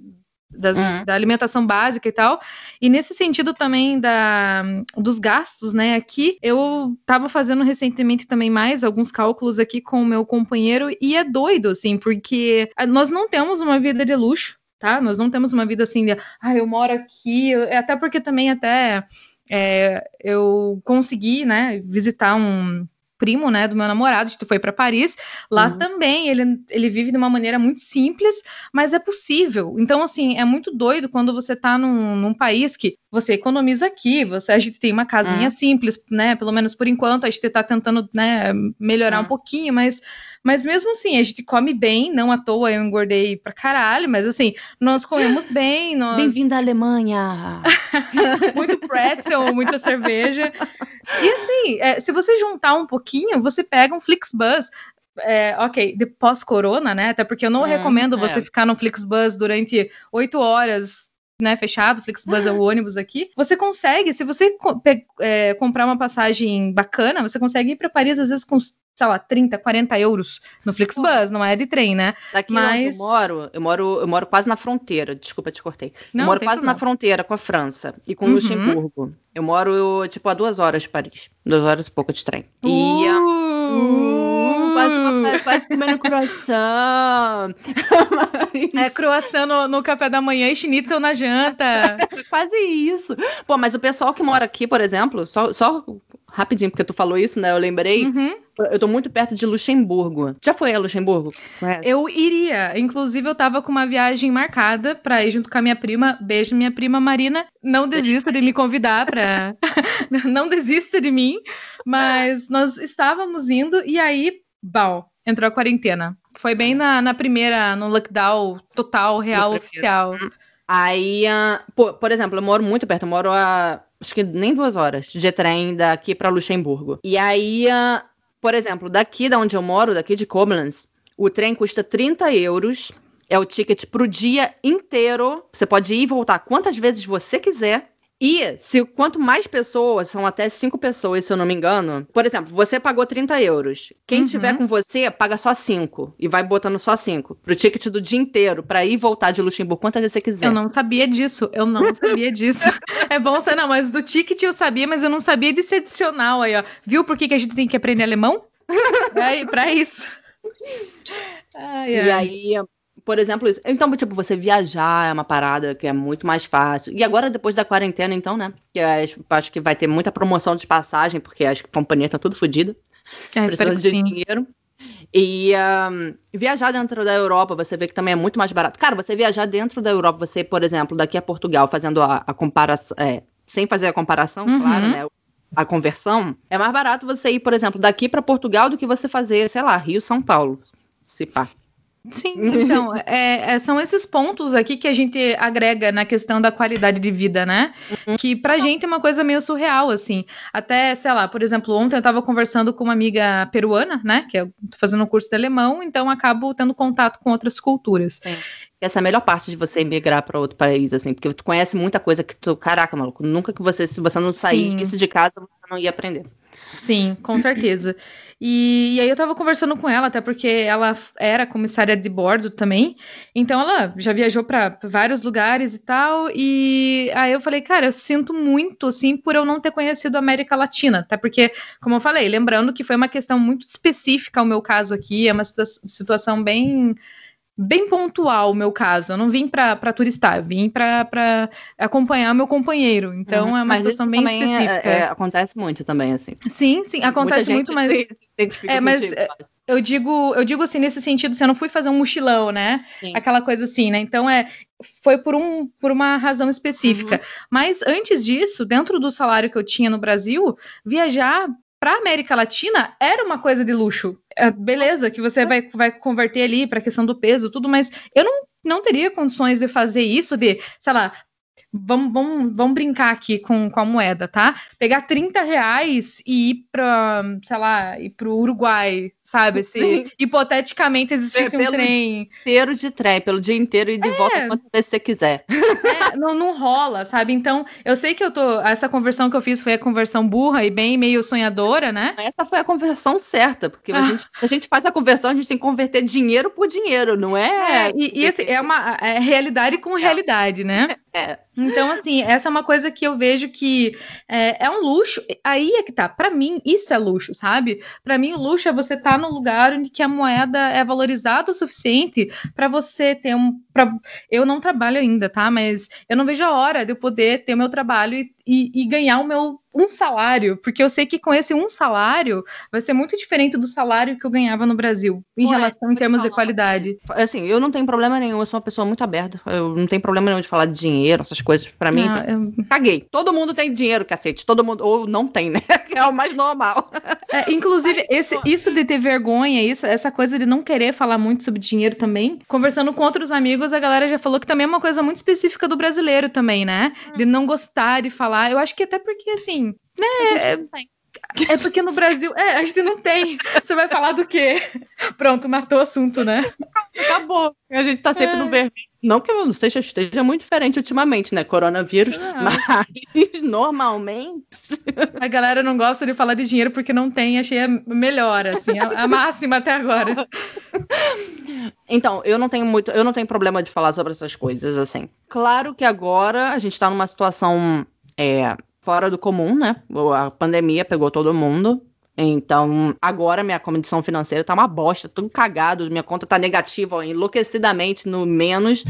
das, uhum. da alimentação básica e tal. E nesse sentido também da, dos gastos, né? Aqui eu estava fazendo recentemente também mais alguns cálculos aqui com o meu companheiro e é doido, assim, porque nós não temos uma vida de luxo, tá? Nós não temos uma vida assim de, ah, eu moro aqui, até porque também até é, eu consegui, né, visitar um primo, né, do meu namorado, gente foi para Paris. Lá uhum. também ele, ele vive de uma maneira muito simples, mas é possível. Então, assim, é muito doido quando você tá num, num país que você economiza aqui, você, a gente tem uma casinha uhum. simples, né, pelo menos por enquanto, a gente tá tentando, né, melhorar uhum. um pouquinho, mas mas mesmo assim, a gente come bem, não à toa eu engordei pra caralho, mas assim, nós comemos bem. Nós... Bem-vindo à Alemanha! Muito pretzel, muita cerveja. E assim, é, se você juntar um pouquinho, você pega um Flixbus. É, ok, de pós-corona, né? Até porque eu não hum, recomendo você é. ficar no Flixbus durante oito horas né, fechado, Flixbus é o ônibus aqui, você consegue, se você é, comprar uma passagem bacana, você consegue ir para Paris às vezes com sei lá, 30, 40 euros no Flixbus, não é de trem, né? Daqui Mas... onde eu moro, eu moro, eu moro quase na fronteira, desculpa, te cortei. Não, eu moro quase problema. na fronteira com a França e com uhum. Luxemburgo. Eu moro, tipo, a duas horas de Paris. Duas horas e pouco de trem. Uh! E... Uh, quase, quase comendo croissant. Mas... É croissant no, no, café da manhã e schnitzel na janta. quase isso. Pô, mas o pessoal que mora aqui, por exemplo, só, só rapidinho, porque tu falou isso, né? Eu lembrei. Uhum. Eu tô muito perto de Luxemburgo. Já foi a Luxemburgo? Eu iria. Inclusive, eu tava com uma viagem marcada pra ir junto com a minha prima. Beijo, minha prima Marina. Não desista de me convidar pra. Não desista de mim. Mas nós estávamos indo e aí, bal, entrou a quarentena. Foi bem na, na primeira, no lockdown total, real, oficial. Hum. Aí, uh, por, por exemplo, eu moro muito perto, eu moro a acho que nem duas horas de trem daqui para Luxemburgo. E aí, uh, por exemplo, daqui da onde eu moro, daqui de Koblenz, o trem custa 30 euros. É o ticket pro dia inteiro. Você pode ir e voltar quantas vezes você quiser. E se quanto mais pessoas, são até cinco pessoas, se eu não me engano. Por exemplo, você pagou 30 euros. Quem uhum. tiver com você, paga só cinco. E vai botando só cinco. Pro ticket do dia inteiro, pra ir e voltar de Luxemburgo, quantas vezes você quiser. Eu não sabia disso. Eu não sabia disso. é bom ser, não, mas do ticket eu sabia, mas eu não sabia desse adicional aí, ó. Viu por que, que a gente tem que aprender alemão? é pra isso. Ai, ai. E aí, por exemplo, isso. Então, tipo, você viajar é uma parada que é muito mais fácil. E agora, depois da quarentena, então, né? Que acho que vai ter muita promoção de passagem, porque as companhias estão tudo fodidas. É, Precisando de sim. dinheiro. E um, viajar dentro da Europa, você vê que também é muito mais barato. Cara, você viajar dentro da Europa, você, por exemplo, daqui a Portugal, fazendo a, a comparação, é, sem fazer a comparação, uhum. claro, né? A conversão, é mais barato você ir, por exemplo, daqui para Portugal do que você fazer, sei lá, Rio, São Paulo, se pá. Sim, então, é, é, são esses pontos aqui que a gente agrega na questão da qualidade de vida, né? Uhum. Que pra gente é uma coisa meio surreal, assim. Até, sei lá, por exemplo, ontem eu tava conversando com uma amiga peruana, né? Que eu tô fazendo um curso de alemão, então acabo tendo contato com outras culturas. Sim. Essa é a melhor parte de você emigrar para outro país, assim, porque tu conhece muita coisa que tu, caraca, maluco, nunca que você, se você não sair isso de casa, você não ia aprender. Sim, com certeza. E, e, aí eu tava conversando com ela, até porque ela era comissária de bordo também. Então ela já viajou para vários lugares e tal. E aí eu falei, cara, eu sinto muito, assim, por eu não ter conhecido a América Latina. Até porque, como eu falei, lembrando que foi uma questão muito específica o meu caso aqui, é uma situação bem bem pontual o meu caso. Eu não vim para turistar, eu vim para acompanhar meu companheiro. Então uhum. é uma mas situação bem específica. É, é, acontece muito também, assim. Sim, sim, acontece muito, mas. é, mas. É, eu digo, eu digo assim, nesse sentido, assim, eu não fui fazer um mochilão, né? Sim. Aquela coisa assim, né? Então é. Foi por, um, por uma razão específica. Uhum. Mas antes disso, dentro do salário que eu tinha no Brasil, viajar para América Latina era uma coisa de luxo. É, beleza, que você vai, vai converter ali para a questão do peso, tudo, mas eu não, não teria condições de fazer isso, de, sei lá, vamos, vamos, vamos brincar aqui com, com a moeda, tá? Pegar 30 reais e ir para, sei lá, ir para o Uruguai, sabe? Se hipoteticamente existisse um trem. inteiro de trem, pelo dia inteiro e de é. volta quanto você quiser. É, não, não rola, sabe? Então, eu sei que eu tô. Essa conversão que eu fiz foi a conversão burra e bem meio sonhadora, né? Essa foi a conversão certa, porque ah. a, gente, a gente faz a conversão, a gente tem que converter dinheiro por dinheiro, não é? é e, e assim, é uma é realidade com realidade, né? É. Então, assim, essa é uma coisa que eu vejo que é, é um luxo. Aí é que tá. Para mim, isso é luxo, sabe? Para mim, o luxo é você estar tá no lugar onde que a moeda é valorizada o suficiente para você ter um. Pra... Eu não trabalho ainda, tá? Mas eu não vejo a hora de eu poder ter o meu trabalho e e, e, ganhar o meu um salário, porque eu sei que com esse um salário vai ser muito diferente do salário que eu ganhava no Brasil, em Pô, relação é, em termos de qualidade. Assim, eu não tenho problema nenhum, eu sou uma pessoa muito aberta. Eu não tenho problema nenhum de falar de dinheiro, essas coisas. para mim, eu... caguei. Todo mundo tem dinheiro, cacete. Todo mundo, ou não tem, né? é o mais normal. É, inclusive, esse, isso de ter vergonha, isso, essa coisa de não querer falar muito sobre dinheiro também. Conversando com outros amigos, a galera já falou que também é uma coisa muito específica do brasileiro também, né? De não gostar de falar falar. Eu acho que até porque, assim, né? É, é porque no Brasil. É, a gente não tem. Você vai falar do quê? Pronto, matou o assunto, né? Acabou. A gente tá sempre é. no vermelho. Não que eu não seja, esteja muito diferente ultimamente, né? Coronavírus, mas normalmente. A galera não gosta de falar de dinheiro porque não tem, achei a melhor, assim, a, a máxima até agora. Então, eu não tenho muito, eu não tenho problema de falar sobre essas coisas, assim. Claro que agora a gente tá numa situação é, fora do comum, né? A pandemia pegou todo mundo. Então, agora minha condição financeira tá uma bosta, tudo cagado, minha conta tá negativa, enlouquecidamente no menos.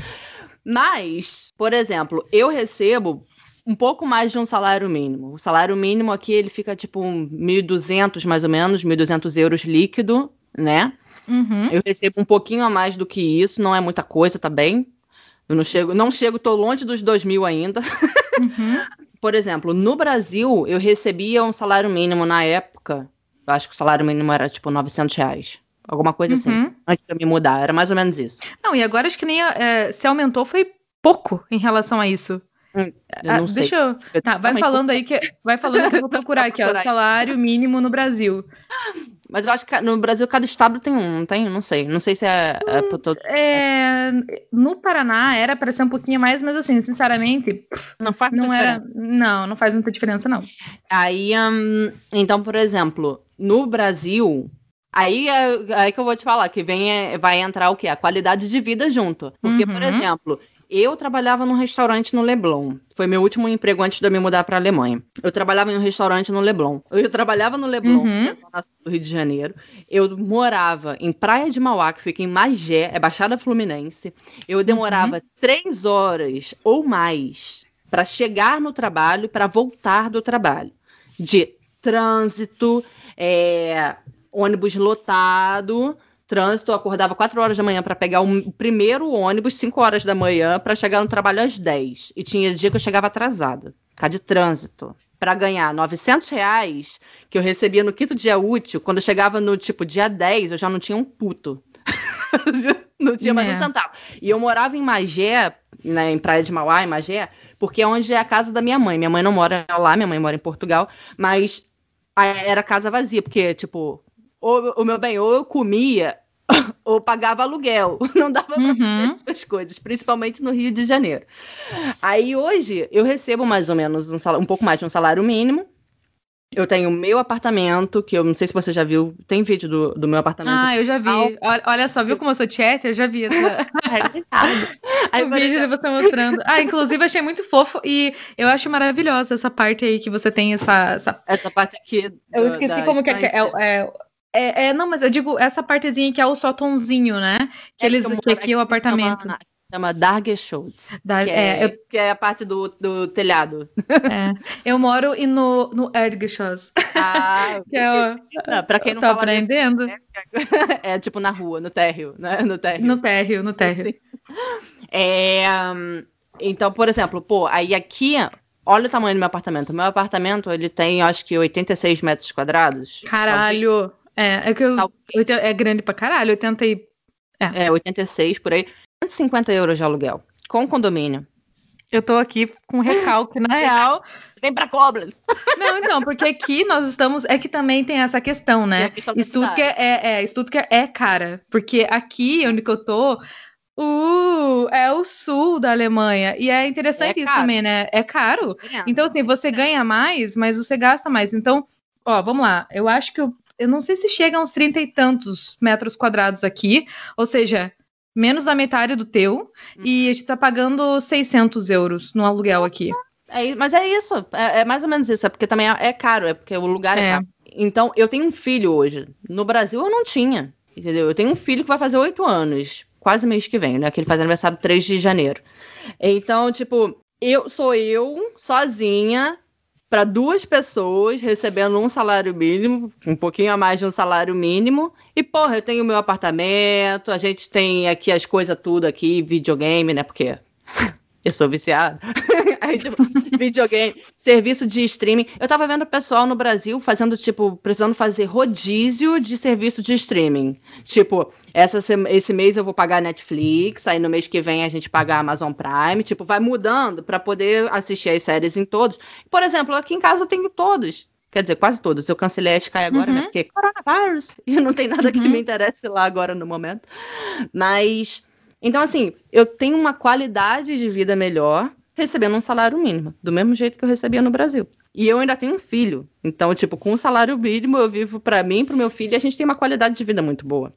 Mas, por exemplo, eu recebo um pouco mais de um salário mínimo. O salário mínimo aqui, ele fica tipo 1.200 mais ou menos, 1.200 euros líquido, né? Uhum. Eu recebo um pouquinho a mais do que isso, não é muita coisa, tá bem? Eu não chego, não chego, tô longe dos 2 mil ainda. Uhum. por exemplo, no Brasil, eu recebia um salário mínimo na época. Eu acho que o salário mínimo era tipo 900 reais. Alguma coisa assim, uhum. assim, antes de eu me mudar. Era mais ou menos isso. Não, e agora acho que nem é, se aumentou foi pouco em relação a isso. Hum, eu ah, deixa eu. Tá, vai falando aí que vai falando que eu vou procurar aqui, ó, salário mínimo no Brasil. Mas eu acho que no Brasil cada estado tem um, não tem? Não sei. Não sei se é, é por todo. É, no Paraná era para ser um pouquinho mais, mas assim, sinceramente, não faz não era, Não, não faz muita diferença, não. Aí, um, então, por exemplo, no Brasil, Aí é aí que eu vou te falar, que vem, é, vai entrar o quê? A qualidade de vida junto. Porque, uhum. por exemplo, eu trabalhava num restaurante no Leblon. Foi meu último emprego antes de eu me mudar para a Alemanha. Eu trabalhava em um restaurante no Leblon. Eu trabalhava no Leblon, uhum. do Rio de Janeiro. Eu morava em Praia de Mauá, que fica em Magé, é Baixada Fluminense. Eu demorava uhum. três horas ou mais para chegar no trabalho, para voltar do trabalho. De trânsito, é, ônibus lotado trânsito, eu acordava 4 horas da manhã para pegar o primeiro ônibus, 5 horas da manhã, para chegar no trabalho às 10. E tinha dia que eu chegava atrasada, causa de trânsito. Para ganhar 900 reais, que eu recebia no quinto dia útil, quando eu chegava no tipo dia 10, eu já não tinha um puto. não tinha mais é. um centavo. E eu morava em Magé, né, em Praia de Mauá, em Magé, porque é onde é a casa da minha mãe. Minha mãe não mora lá, minha mãe mora em Portugal, mas era casa vazia, porque, tipo, ou, o meu bem, ou eu comia ou pagava aluguel. Não dava para uhum. fazer as coisas, principalmente no Rio de Janeiro. Aí hoje eu recebo mais ou menos um, salário, um pouco mais de um salário mínimo. Eu tenho meu apartamento, que eu não sei se você já viu, tem vídeo do, do meu apartamento. Ah, eu já vi. Olha, olha só, viu como eu sou chat? Eu já vi. Essa... Aí, o vídeo de você mostrando. Ah, inclusive achei muito fofo e eu acho maravilhosa essa parte aí que você tem essa. Essa, essa parte aqui. Do, eu esqueci como que é, é, é é, é, não, mas eu digo essa partezinha que é o sótãozinho, né? Que é eles que, aqui é o apartamento. Chama, chama Dark Shows. Dar, que, é, é, eu... que é a parte do, do telhado. É. Eu moro no, no Erdgeschoss. Ah, que é o, não, pra quem não tá aprendendo. Né? é tipo na rua, no térreo, né? No térreo. No térreo, no térreo. É, então, por exemplo, pô, aí aqui, olha o tamanho do meu apartamento. Meu apartamento, ele tem, acho que 86 metros quadrados. Caralho! É, é que eu, é grande pra caralho, 80 e... É. é, 86 por aí. 150 euros de aluguel, com condomínio. Eu tô aqui com recalque, na real. Vem pra Koblenz. Não, então, porque aqui nós estamos. É que também tem essa questão, né? Stuttgart é, é, Stuttgart é cara. Porque aqui onde que eu tô. Uh, é o sul da Alemanha. E é interessante é isso também, né? É caro. Então, assim, você ganha mais, mas você gasta mais. Então, ó, vamos lá. Eu acho que eu, eu não sei se chega a uns trinta e tantos metros quadrados aqui. Ou seja, menos da metade do teu, hum. e a gente tá pagando 600 euros no aluguel aqui. É, mas é isso, é, é, mais ou menos isso, é porque também é, é caro, é porque o lugar é, é caro. Então, eu tenho um filho hoje. No Brasil eu não tinha, entendeu? Eu tenho um filho que vai fazer oito anos, quase mês que vem, né? Que ele faz aniversário 3 de janeiro. Então, tipo, eu sou eu sozinha para duas pessoas recebendo um salário mínimo, um pouquinho a mais de um salário mínimo. E, porra, eu tenho meu apartamento, a gente tem aqui as coisas tudo aqui, videogame, né? Porque eu sou viciada. Aí, tipo, videogame, serviço de streaming. Eu tava vendo o pessoal no Brasil fazendo, tipo, precisando fazer rodízio de serviço de streaming. Tipo, essa, esse mês eu vou pagar Netflix, aí no mês que vem a gente paga Amazon Prime. Tipo, vai mudando para poder assistir as séries em todos. Por exemplo, aqui em casa eu tenho todos. Quer dizer, quase todos. Eu cancelei a Sky agora, né? uhum. né? Porque coronavírus. E não tem nada uhum. que me interesse lá agora no momento. Mas então, assim, eu tenho uma qualidade de vida melhor recebendo um salário mínimo, do mesmo jeito que eu recebia no Brasil. E eu ainda tenho um filho. Então, tipo, com um salário mínimo, eu vivo para mim, para o meu filho, e a gente tem uma qualidade de vida muito boa.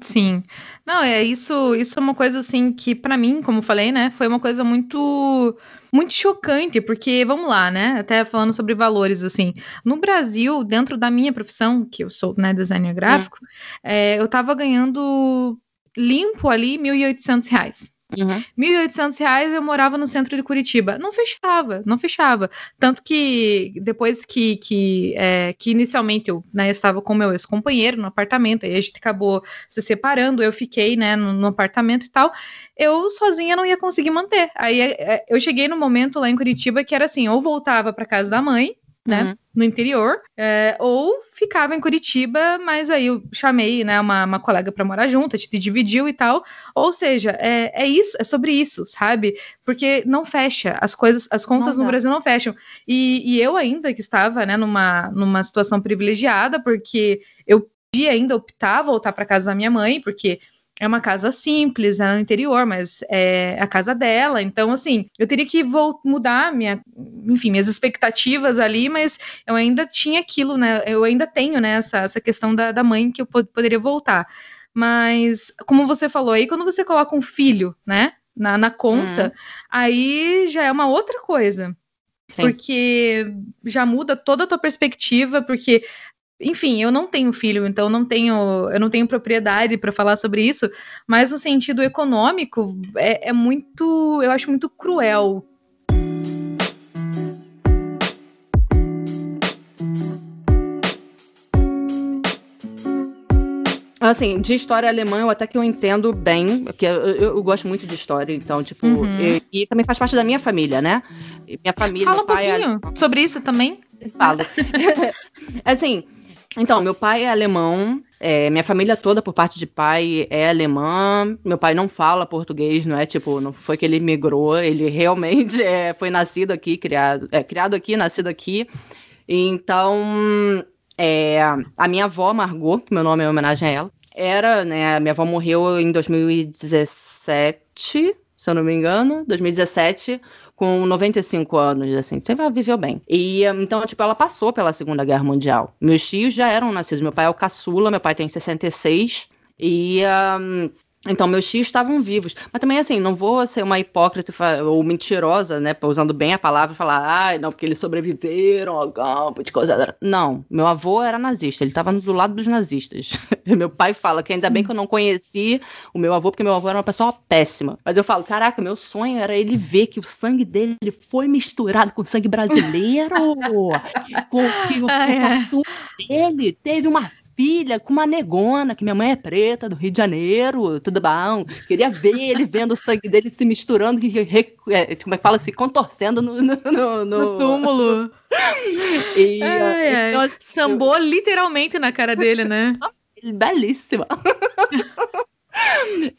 Sim. Não, é isso, isso é uma coisa assim que para mim, como falei, né, foi uma coisa muito muito chocante, porque vamos lá, né, até falando sobre valores assim. No Brasil, dentro da minha profissão, que eu sou, né, designer gráfico, é. É, eu tava ganhando limpo ali R$ 1.800. Uhum. R$ 1.800 eu morava no centro de Curitiba. Não fechava, não fechava. Tanto que depois que, que, é, que inicialmente eu né, estava com meu ex-companheiro no apartamento, aí a gente acabou se separando, eu fiquei né, no, no apartamento e tal, eu sozinha não ia conseguir manter. Aí é, é eu cheguei no momento lá em Curitiba que era assim, ou voltava para casa da mãe, né, uhum. no interior, é, ou ficava em Curitiba, mas aí eu chamei, né, uma, uma colega para morar junto, a gente dividiu e tal, ou seja, é, é isso, é sobre isso, sabe, porque não fecha, as coisas, as contas não no Brasil não fecham, e, e eu ainda que estava, né, numa, numa situação privilegiada, porque eu podia ainda optar voltar para casa da minha mãe, porque é uma casa simples, é no interior, mas é a casa dela. Então, assim, eu teria que mudar minha, enfim, minhas expectativas ali, mas eu ainda tinha aquilo, né? Eu ainda tenho, né, essa, essa questão da, da mãe que eu pod poderia voltar. Mas, como você falou aí, quando você coloca um filho, né, na, na conta, uhum. aí já é uma outra coisa. Sim. Porque já muda toda a tua perspectiva, porque enfim, eu não tenho filho, então não tenho, eu não tenho propriedade para falar sobre isso, mas no sentido econômico é, é muito, eu acho muito cruel Assim, de história alemã, eu até que eu entendo bem, porque eu, eu, gosto muito de história, então, tipo, uhum. e, e, também faz parte da minha família, né? Minha família. Fala um pouquinho é... sobre isso também. Fala. assim, então, meu pai é alemão, é, minha família toda, por parte de pai, é alemã. Meu pai não fala português, não é tipo, não foi que ele migrou, ele realmente é, foi nascido aqui, criado, é, criado aqui, nascido aqui. Então, é, a minha avó, Margot, meu nome é homenagem a ela, era, né, minha avó morreu em 2017, se eu não me engano, 2017, com 95 anos, assim, então ela viveu bem. E então, tipo, ela passou pela Segunda Guerra Mundial. Meus tios já eram nascidos. Meu pai é o caçula, meu pai tem 66. E um, então, meus tios estavam vivos. Mas também, assim, não vou ser uma hipócrita ou mentirosa, né? Usando bem a palavra, falar, ai, não, porque eles sobreviveram ao campo de coisa. Não, meu avô era nazista, ele estava do lado dos nazistas. meu pai fala que ainda bem que eu não conheci o meu avô, porque meu avô era uma pessoa péssima. Mas eu falo, caraca, meu sonho era ele ver que o sangue dele foi misturado com sangue brasileiro. com que o, ah, é. dele teve uma filha com uma negona, que minha mãe é preta, do Rio de Janeiro, tudo bom. Queria ver ele vendo o sangue dele se misturando, que, é, como é que fala, se contorcendo no, no, no, no túmulo. e, ai. Então, Sambou literalmente na cara dele, né? Belíssima.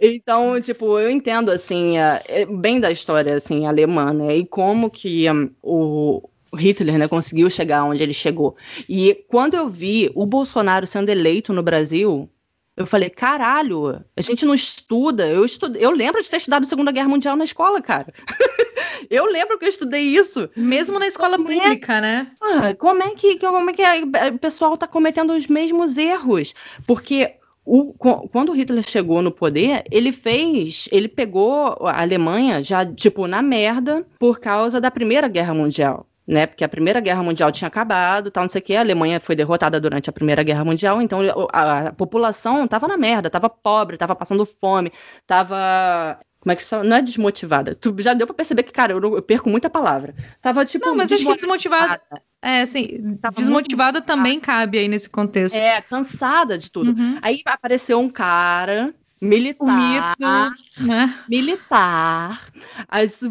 Então, tipo, eu entendo, assim, é, bem da história, assim, alemã, né? E como que um, o, Hitler, né, conseguiu chegar onde ele chegou. E quando eu vi o Bolsonaro sendo eleito no Brasil, eu falei, caralho, a gente não estuda. Eu, estudo, eu lembro de ter estudado a Segunda Guerra Mundial na escola, cara. eu lembro que eu estudei isso. Mesmo na escola como é pública, é... né? Ah, como é que, como é que o pessoal está cometendo os mesmos erros? Porque o, quando Hitler chegou no poder, ele fez, ele pegou a Alemanha já, tipo, na merda por causa da Primeira Guerra Mundial né? Porque a Primeira Guerra Mundial tinha acabado, tal, não sei o quê. A Alemanha foi derrotada durante a Primeira Guerra Mundial, então a, a população tava na merda, tava pobre, tava passando fome, tava como é que isso não é desmotivada? Tu já deu para perceber que, cara, eu, eu, perco muita palavra. Tava tipo. Não, mas acho que desmotivada. É, assim, Tava desmotivada também cabe aí nesse contexto. É, cansada de tudo. Uhum. Aí apareceu um cara militar, mito, né? militar,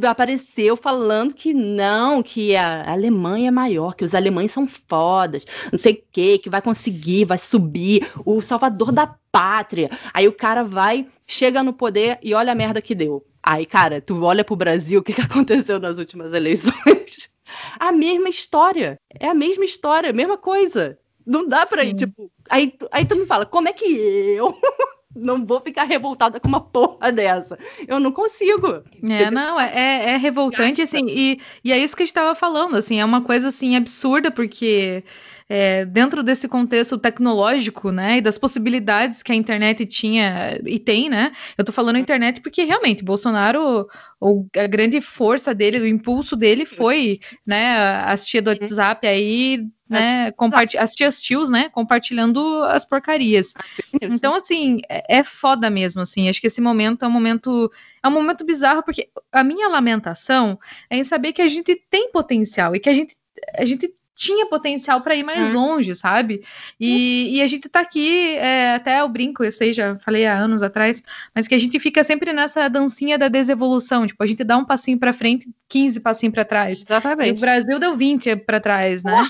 apareceu falando que não, que a Alemanha é maior, que os alemães são fodas, não sei o que, que vai conseguir, vai subir, o salvador da pátria. Aí o cara vai, chega no poder e olha a merda que deu. Aí, cara, tu olha pro Brasil, o que, que aconteceu nas últimas eleições? a mesma história. É a mesma história, a mesma coisa. Não dá pra ir, tipo. Aí, aí tu me fala, como é que eu não vou ficar revoltada com uma porra dessa. Eu não consigo. É, não, é, é, é revoltante, assim, e, e é isso que a gente estava falando, assim, é uma coisa, assim, absurda, porque é, dentro desse contexto tecnológico, né, e das possibilidades que a internet tinha e tem, né, eu tô falando internet porque realmente Bolsonaro, o, a grande força dele, o impulso dele foi, né, as tia do WhatsApp aí, né, as tias tios, né, compartilhando as porcarias. Então, assim, é, é foda mesmo, assim, acho que esse momento é um momento, é um momento bizarro, porque a minha lamentação é em saber que a gente tem potencial e que a gente, a gente tinha potencial para ir mais hum. longe, sabe? E, e, a gente tá aqui, é, até o brinco, eu sei, já falei há anos atrás, mas que a gente fica sempre nessa dancinha da desevolução, tipo, a gente dá um passinho para frente, 15 passinhos para trás. Exatamente. E o Brasil deu 20 para trás, né?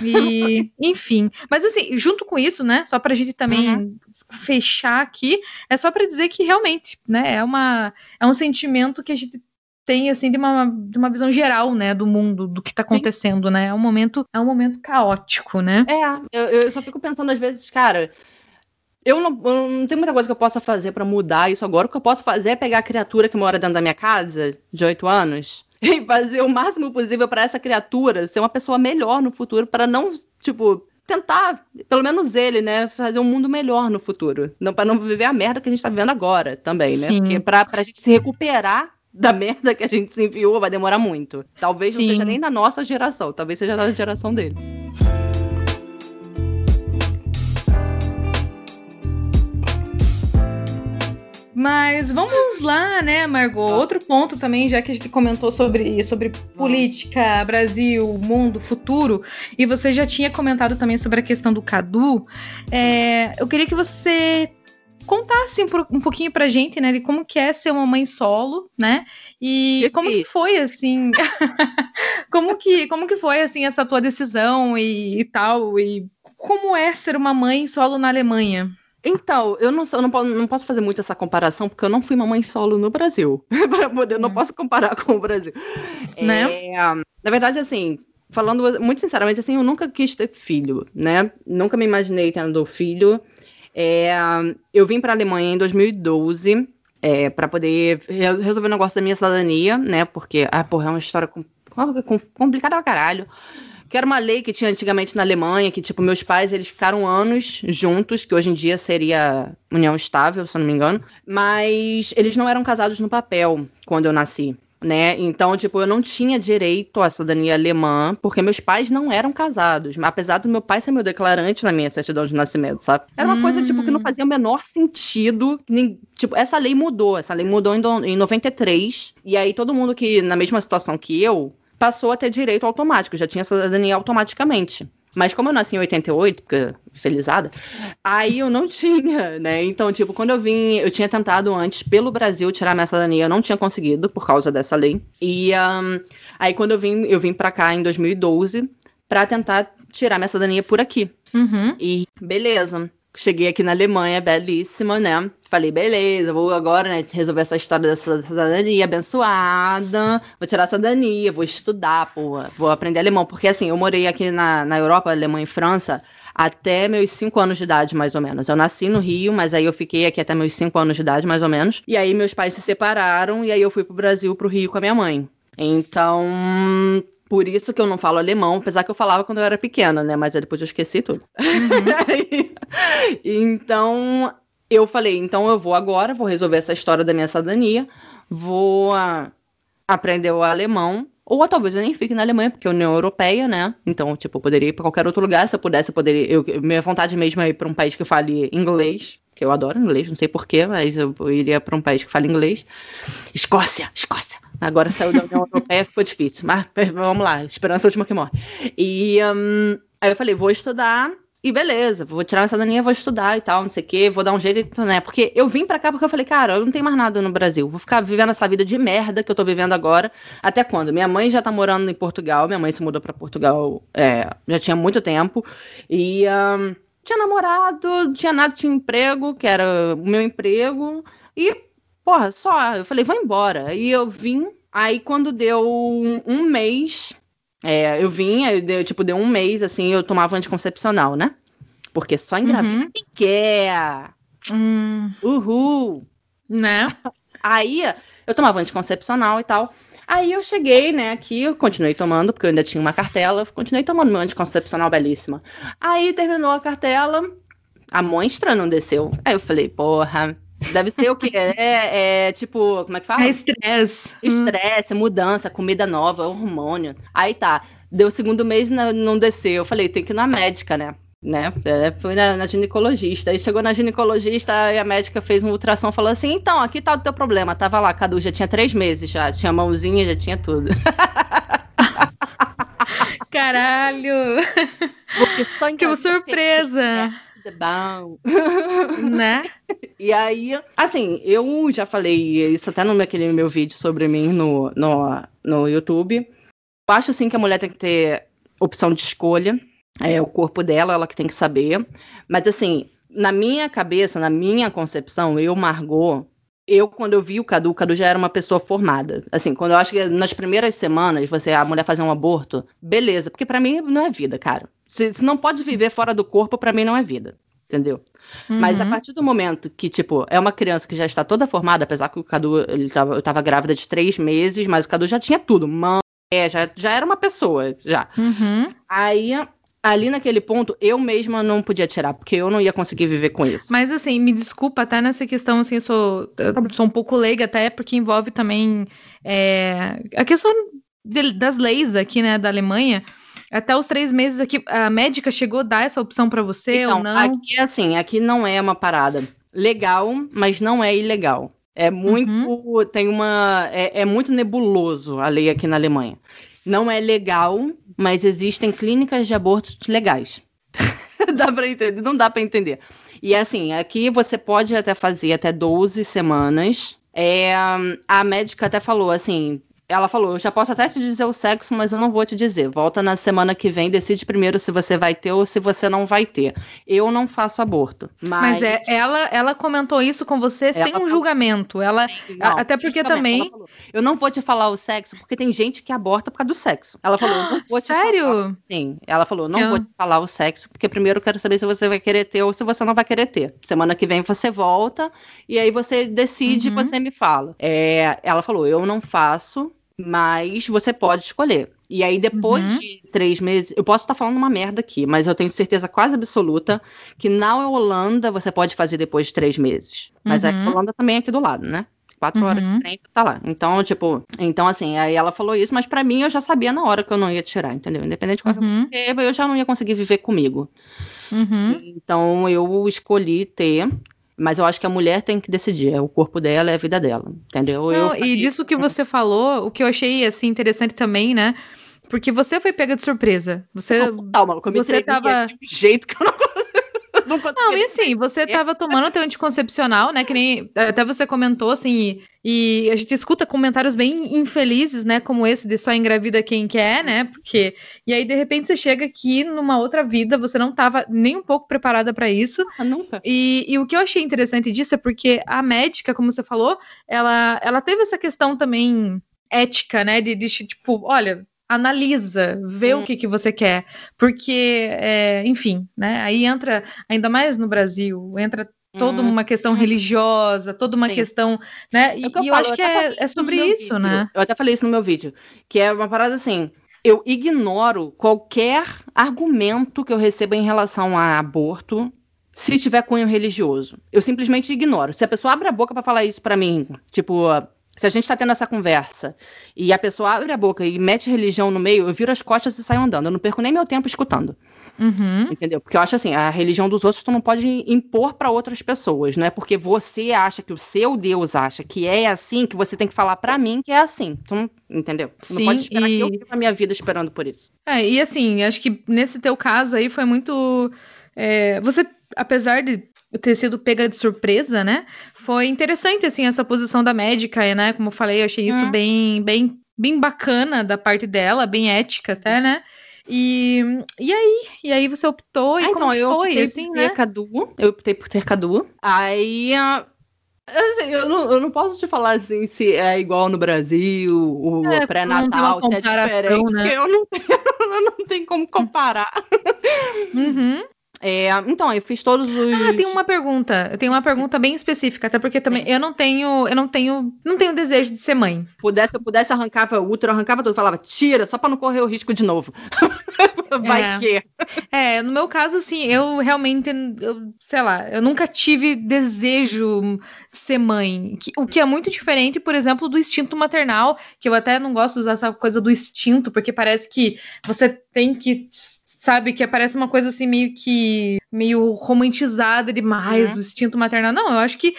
E, enfim, mas assim, junto com isso, né, só para a gente também uhum. fechar aqui, é só para dizer que realmente, né, é uma é um sentimento que a gente tem assim de uma, de uma visão geral, né, do mundo, do que está acontecendo, Sim. né? É um momento é um momento caótico, né? É, eu, eu só fico pensando às vezes, cara, eu não, eu não tenho muita coisa que eu possa fazer para mudar isso agora. O que eu posso fazer é pegar a criatura que mora dentro da minha casa, de oito anos, e fazer o máximo possível para essa criatura ser uma pessoa melhor no futuro, para não, tipo, tentar, pelo menos ele, né, fazer um mundo melhor no futuro. Não, para não viver a merda que a gente tá vivendo agora também, né? Sim. Porque pra, pra gente se recuperar da merda que a gente se enfiou vai demorar muito. Talvez Sim. não seja nem na nossa geração, talvez seja da geração dele. Mas vamos lá, né, Margot? Outro ponto também, já que a gente comentou sobre, sobre política, Brasil, mundo, futuro, e você já tinha comentado também sobre a questão do Cadu, é, eu queria que você contasse um, um pouquinho pra gente, né, de como que é ser uma mãe solo, né? E como que foi assim? como que como que foi assim essa tua decisão e, e, tal e como é ser uma mãe solo na Alemanha? Então, eu não, eu não, posso, não posso fazer muito essa comparação, porque eu não fui mamãe solo no Brasil. poder, não hum. posso comparar com o Brasil. Né? É, na verdade, assim, falando muito sinceramente, assim, eu nunca quis ter filho, né? Nunca me imaginei tendo filho. É, eu vim para a Alemanha em 2012 é, para poder resolver o negócio da minha cidadania, né? Porque, ah, porra, é uma história com, com, complicada pra caralho. Que era uma lei que tinha antigamente na Alemanha, que, tipo, meus pais, eles ficaram anos juntos, que hoje em dia seria união estável, se eu não me engano. Mas eles não eram casados no papel quando eu nasci né? Então, tipo, eu não tinha direito à cidadania alemã, porque meus pais não eram casados. Apesar do meu pai ser meu declarante na minha certidão de nascimento, sabe? Era uma hum. coisa, tipo, que não hum. fazia o menor sentido. Nem, tipo, essa lei mudou. Essa lei mudou em, em 93. E aí, todo mundo que, na mesma situação que eu, passou a ter direito automático. Já tinha cidadania automaticamente. Mas como eu nasci em 88, porque felizada, aí eu não tinha, né? Então, tipo, quando eu vim, eu tinha tentado antes pelo Brasil tirar minha cidadania, eu não tinha conseguido por causa dessa lei. E um, aí quando eu vim, eu vim para cá em 2012 para tentar tirar minha cidadania por aqui. Uhum. E beleza. Cheguei aqui na Alemanha, belíssima, né? Falei, beleza, vou agora, né, resolver essa história dessa cidadania abençoada, vou tirar a cidadania, vou estudar, pô, vou aprender alemão. Porque assim, eu morei aqui na, na Europa, Alemanha e França, até meus 5 anos de idade, mais ou menos. Eu nasci no Rio, mas aí eu fiquei aqui até meus 5 anos de idade, mais ou menos. E aí meus pais se separaram, e aí eu fui pro Brasil, pro Rio com a minha mãe. Então, por isso que eu não falo alemão, apesar que eu falava quando eu era pequena, né? Mas depois eu esqueci tudo. Uhum. então, eu falei, então eu vou agora, vou resolver essa história da minha cidadania, vou uh, aprender o alemão, ou talvez eu nem fique na Alemanha, porque é União Europeia, né? Então, tipo, eu poderia ir para qualquer outro lugar, se eu pudesse, eu poderia. Eu, minha vontade mesmo é ir para um país que fale inglês, que eu adoro inglês, não sei porquê, mas eu iria para um país que fale inglês. Escócia, Escócia. Agora saiu da União Europeia, ficou difícil. Mas vamos lá, esperança é última que morre. E um, aí eu falei, vou estudar e beleza, vou tirar minha cidadania, vou estudar e tal, não sei o quê, vou dar um jeito, né? Porque eu vim pra cá porque eu falei, cara, eu não tenho mais nada no Brasil, vou ficar vivendo essa vida de merda que eu tô vivendo agora. Até quando? Minha mãe já tá morando em Portugal, minha mãe se mudou pra Portugal é, já tinha muito tempo, e um, tinha namorado, tinha nada, tinha emprego, que era o meu emprego, e porra, só. Eu falei, vou embora. E eu vim. Aí quando deu um, um mês, é, eu vim, eu deu, tipo, deu um mês, assim, eu tomava anticoncepcional, né? Porque só engravida uhum. quer. Hum. Uhul. Né? Aí eu tomava anticoncepcional e tal. Aí eu cheguei, né, aqui, eu continuei tomando, porque eu ainda tinha uma cartela, continuei tomando meu anticoncepcional belíssima. Aí terminou a cartela, a monstra não desceu. Aí eu falei, porra, Deve ser o quê? É, é, tipo, como é que fala? É estresse. Estresse, mudança, comida nova, hormônio. Aí tá. Deu o segundo mês não, não desceu. Eu falei, tem que ir na médica, né? né? É, fui na, na, ginecologista. Aí chegou na ginecologista e a médica fez um ultrassom e falou assim: então, aqui tá o teu problema. Tava lá, Cadu, já tinha três meses já. Tinha mãozinha, já tinha tudo. Caralho! Que surpresa! Bom. Né? E aí, assim, eu já falei isso até no aquele meu vídeo sobre mim no, no, no YouTube. Eu acho, assim, que a mulher tem que ter opção de escolha. É o corpo dela, ela que tem que saber. Mas, assim, na minha cabeça, na minha concepção, eu, Margot, eu, quando eu vi o Cadu, o Cadu já era uma pessoa formada. Assim, quando eu acho que nas primeiras semanas, você, a mulher fazer um aborto, beleza. Porque para mim não é vida, cara. Se, se não pode viver fora do corpo, para mim não é vida. Entendeu? Uhum. Mas a uhum. partir do momento que, tipo, é uma criança que já está toda formada, apesar que o Cadu, ele tava, eu tava grávida de três meses, mas o Cadu já tinha tudo. Mãe, é, já, já era uma pessoa, já. Uhum. Aí ali naquele ponto, eu mesma não podia tirar, porque eu não ia conseguir viver com isso. Mas assim, me desculpa, até nessa questão, assim, eu sou, eu sou um pouco leiga, até porque envolve também é, a questão de, das leis aqui, né, da Alemanha. Até os três meses aqui, a médica chegou a dar essa opção para você então, ou não? Aqui, assim, aqui não é uma parada legal, mas não é ilegal. É muito. Uhum. Tem uma. É, é, muito nebuloso a lei aqui na Alemanha. Não é legal, mas existem clínicas de abortos legais. dá para entender? Não dá para entender. E assim, aqui você pode até fazer até 12 semanas. É, a médica até falou assim: ela falou: Eu já posso até te dizer o sexo, mas eu não vou te dizer. Volta na semana que vem, decide primeiro se você vai ter ou se você não vai ter. Eu não faço aborto. Mas, mas é, ela, ela comentou isso com você sem um julgamento. Ela, não, até porque também. Falou, eu não vou te falar o sexo, porque tem gente que aborta por causa do sexo. Ela falou: não vou Sério? Falar... Sim. Ela falou: Não eu... vou te falar o sexo, porque primeiro eu quero saber se você vai querer ter ou se você não vai querer ter. Semana que vem você volta e aí você decide uhum. você me fala. É, ela falou: Eu não faço mas você pode escolher. E aí, depois uhum. de três meses, eu posso estar falando uma merda aqui, mas eu tenho certeza quase absoluta que na Holanda você pode fazer depois de três meses. Mas uhum. a Holanda também é aqui do lado, né? Quatro uhum. horas de trem, tá lá. Então, tipo, então assim, aí ela falou isso, mas para mim eu já sabia na hora que eu não ia tirar, entendeu? Independente de qualquer uhum. coisa, eu já não ia conseguir viver comigo. Uhum. Então eu escolhi ter. Mas eu acho que a mulher tem que decidir. É o corpo dela, é a vida dela. Entendeu? Não, eu... E disso que você falou, o que eu achei assim interessante também, né? porque você foi pega de surpresa. Você, Calma, você tava de jeito que eu não não, não e assim, você tava tomando teu anticoncepcional, né? Que nem até você comentou, assim, e, e, a gente escuta comentários bem infelizes, né? Como esse de só engravida quem quer, né? Porque. E aí, de repente, você chega aqui numa outra vida, você não tava nem um pouco preparada para isso. Ah, nunca. E, e o que eu achei interessante disso é porque a médica, como você falou, ela, ela teve essa questão também ética, né? De, de tipo, olha, analisa, vê hum. o que, que você quer. Porque, é, enfim, né? Aí entra, ainda mais no Brasil, entra toda hum. uma questão religiosa, toda uma Sim. questão, né? É e, eu, e eu acho que é, é sobre isso, vídeo. né? Eu até falei isso no meu vídeo, que é uma parada assim. Eu ignoro qualquer argumento que eu receba em relação a aborto se tiver cunho religioso. Eu simplesmente ignoro. Se a pessoa abre a boca para falar isso para mim, tipo, se a gente está tendo essa conversa e a pessoa abre a boca e mete religião no meio, eu viro as costas e saio andando. Eu não perco nem meu tempo escutando. Uhum. Entendeu? Porque eu acho assim, a religião dos outros tu não pode impor para outras pessoas. Não é porque você acha que o seu Deus acha que é assim que você tem que falar para mim que é assim. Tu entendeu? Tu Sim, não pode esperar e... que eu viva a minha vida esperando por isso. É, e assim, acho que nesse teu caso aí foi muito. É, você, apesar de ter sido pega de surpresa, né? Foi interessante, assim, essa posição da médica, né? Como eu falei, eu achei isso hum. bem, bem, bem bacana da parte dela, bem ética até, né? E, e aí? E aí você optou e ah, como então, foi, eu assim, né? Cadu, eu optei por ter Cadu. Aí... Assim, eu, não, eu não posso te falar assim se é igual no Brasil, o é, pré-natal, se é diferente, né? porque eu não, tenho, eu não tenho como comparar. Uhum. É, então, eu fiz todos os. Ah, tem uma pergunta. Eu tenho uma pergunta bem específica, até porque também eu não tenho, eu não tenho, não tenho desejo de ser mãe. Pudesse, eu pudesse arrancava o útero, arrancava tudo, falava, tira, só para não correr o risco de novo. Vai é. que. É, no meu caso, assim, eu realmente, eu, sei lá, eu nunca tive desejo ser mãe. Que, o que é muito diferente, por exemplo, do instinto maternal, que eu até não gosto de usar essa coisa do instinto, porque parece que você tem que sabe? Que parece uma coisa assim meio que meio romantizada demais uhum. do instinto maternal. Não, eu acho que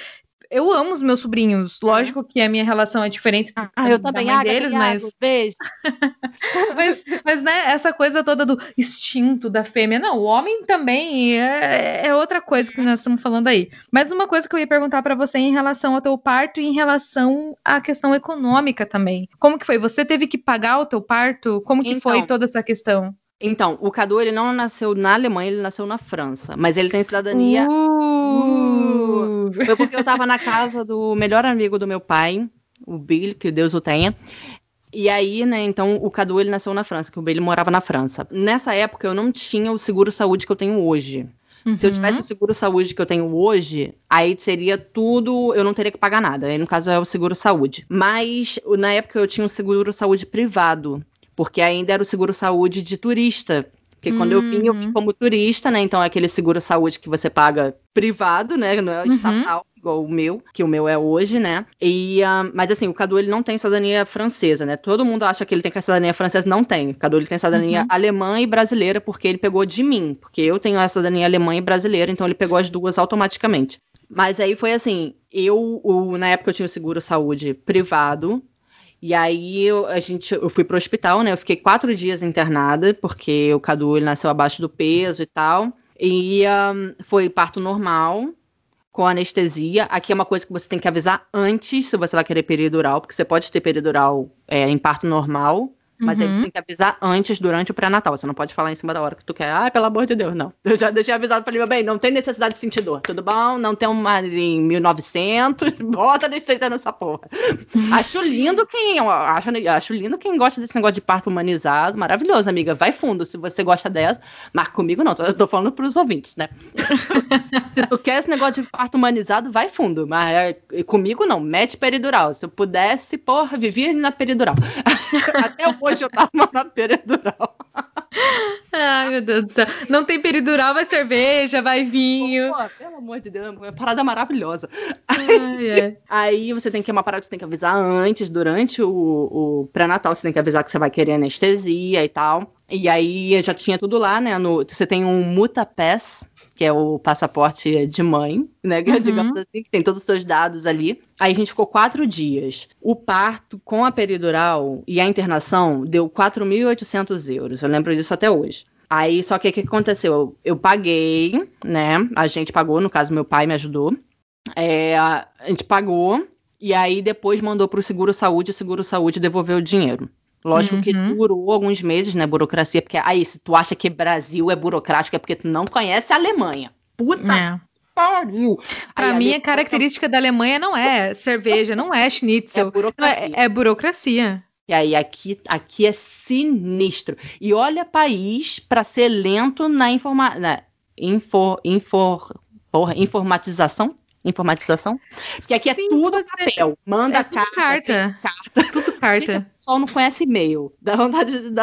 eu amo os meus sobrinhos. Lógico que a minha relação é diferente ah, eu também, da mãe deles, mas... Beijo. mas, mas, né, essa coisa toda do instinto da fêmea. Não, o homem também é, é outra coisa que nós estamos falando aí. Mas uma coisa que eu ia perguntar para você em relação ao teu parto e em relação à questão econômica também. Como que foi? Você teve que pagar o teu parto? Como que então, foi toda essa questão? Então, o Cadu, ele não nasceu na Alemanha, ele nasceu na França. Mas ele tem cidadania. Uh! Uh! Foi porque eu tava na casa do melhor amigo do meu pai, o Bill, que Deus o tenha. E aí, né, então o Cadu ele nasceu na França, que o Bill morava na França. Nessa época eu não tinha o seguro saúde que eu tenho hoje. Uhum. Se eu tivesse o seguro saúde que eu tenho hoje, aí seria tudo, eu não teria que pagar nada. Aí no caso é o seguro saúde. Mas na época eu tinha um seguro saúde privado porque ainda era o seguro saúde de turista. Porque quando eu vim, eu vim uhum. como turista, né? Então é aquele seguro saúde que você paga privado, né? Não é uhum. estatal, igual o meu, que o meu é hoje, né? E, uh, mas assim, o Cadu ele não tem cidadania francesa, né? Todo mundo acha que ele tem a cidadania francesa, não tem. O Cadu ele tem cidadania uhum. alemã e brasileira, porque ele pegou de mim. Porque eu tenho a cidadania alemã e brasileira, então ele pegou as duas automaticamente. Mas aí foi assim, eu, o, na época eu tinha o seguro saúde privado, e aí eu, a gente, eu fui pro hospital, né? Eu fiquei quatro dias internada, porque o Cadu ele nasceu abaixo do peso e tal. E um, foi parto normal, com anestesia. Aqui é uma coisa que você tem que avisar antes se você vai querer peridural, porque você pode ter peridural é, em parto normal, mas uhum. aí você tem que avisar antes, durante o pré-natal. Você não pode falar em cima da hora que tu quer. Ai, pelo amor de Deus, não. Eu já deixei avisado pra ele, meu bem, não tem necessidade de sentir dor. Tudo bom? Não tem uma em 1900. Bota anestesia nessa porra. acho lindo quem... Acho, acho lindo quem gosta desse negócio de parto humanizado. Maravilhoso, amiga. Vai fundo se você gosta dessa. Mas comigo não. Eu tô falando pros ouvintes, né? se tu quer esse negócio de parto humanizado, vai fundo. Mas é, comigo não. Mete peridural. Se eu pudesse, porra, vivia na peridural. Até hoje eu tava na peridural. Ai, meu Deus do céu. Não tem peridural, vai cerveja, vai vinho. Pô, pelo amor de Deus, é uma parada maravilhosa. Ai, é. Aí você tem que uma parada você tem que avisar antes, durante o, o pré-natal, você tem que avisar que você vai querer anestesia e tal. E aí já tinha tudo lá, né? No, você tem um Mutapass, que é o passaporte de mãe, né? Uhum. Digamos assim, que tem todos os seus dados ali. Aí a gente ficou quatro dias. O parto com a peridural e a internação deu 4.800 euros. Eu lembro disso até hoje. Aí, só que o que aconteceu? Eu, eu, paguei, né? A gente pagou, no caso, meu pai me ajudou. É, a gente pagou, e aí depois mandou para o Seguro Saúde, o Seguro Saúde devolveu o dinheiro. Lógico uhum. que durou alguns meses, né, burocracia, porque aí, se tu acha que Brasil é burocrático, é porque tu não conhece a Alemanha. Puta é. pariu! Pra aí, mim, a, a característica da Alemanha não é cerveja, não é schnitzel. É burocracia. É, é burocracia. E aí, aqui, aqui é sinistro. E olha país para ser lento na, informa na infor, infor, porra, informatização informatização. Porque aqui é Sim, é tudo papel. Manda é carta, carta. carta. Tudo carta. O pessoal não conhece e-mail. Dá vontade de.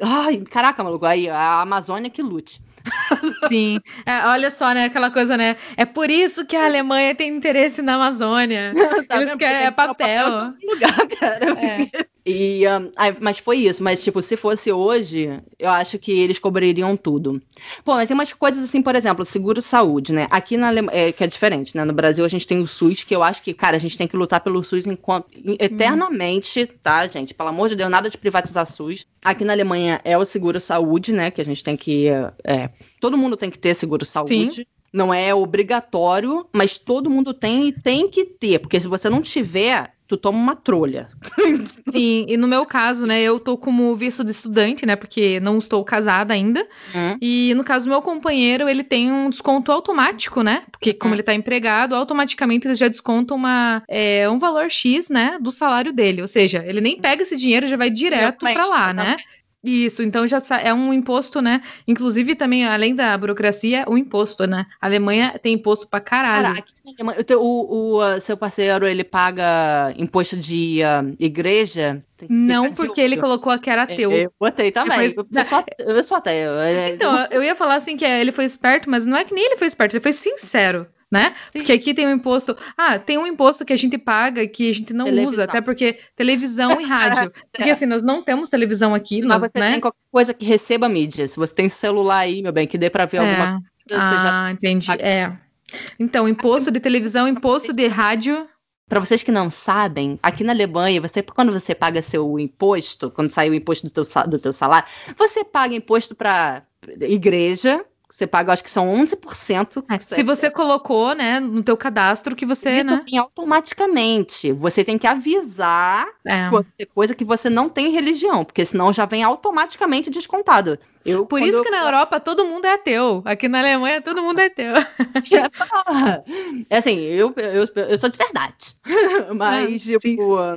Ai, caraca, maluco. Aí a Amazônia que lute. Sim. É, olha só, né? Aquela coisa, né? É por isso que a Alemanha tem interesse na Amazônia. tá Eles querem é papel. papel lugar, cara. É. E, um, mas foi isso. Mas, tipo, se fosse hoje, eu acho que eles cobririam tudo. Pô, mas tem umas coisas assim, por exemplo, seguro-saúde, né? Aqui na Alemanha, é, que é diferente, né? No Brasil a gente tem o SUS, que eu acho que, cara, a gente tem que lutar pelo SUS enquanto, eternamente, tá, gente? Pelo amor de Deus, nada de privatizar SUS. Aqui na Alemanha é o seguro-saúde, né? Que a gente tem que. É, todo mundo tem que ter seguro-saúde. Sim. Não é obrigatório, mas todo mundo tem e tem que ter, porque se você não tiver, tu toma uma trolha. Sim, e no meu caso, né, eu tô como visto de estudante, né, porque não estou casada ainda. Hum. E no caso, meu companheiro, ele tem um desconto automático, né, porque como hum. ele tá empregado, automaticamente eles já descontam uma, é, um valor X, né, do salário dele. Ou seja, ele nem pega esse dinheiro, já vai direto para lá, né. Isso, então já é um imposto, né? Inclusive também, além da burocracia, o imposto, né? A Alemanha tem imposto pra caralho. Caraca, o, o, o, seu parceiro, ele paga imposto de uh, igreja? Não, porque ele colocou que era ateu. Eu botei também. Foi... Eu, sou, eu sou ateu. Então, eu ia falar assim que ele foi esperto, mas não é que nem ele foi esperto, ele foi sincero né? Sim. Porque aqui tem um imposto. Ah, tem um imposto que a gente paga que a gente não televisão. usa, até porque televisão e rádio. Porque assim, nós não temos televisão aqui. Mas nós, você né? tem qualquer coisa que receba mídia. Se você tem celular aí, meu bem, que dê para ver é. alguma coisa. Ah, já... entendi. É. Então, imposto de televisão, imposto de rádio. Para vocês que não sabem, aqui na Alemanha, você quando você paga seu imposto, quando sai o imposto do teu, do teu salário, você paga imposto para igreja, você paga, acho que são 11%. É, se você colocou, né, no teu cadastro que você, né? automaticamente. Você tem que avisar é. coisa que você não tem religião, porque senão já vem automaticamente descontado. Eu, Por isso que na Europa todo mundo é ateu. Aqui na Alemanha todo mundo é ateu. É assim, eu, eu, eu sou de verdade. Mas, ah, tipo... Sim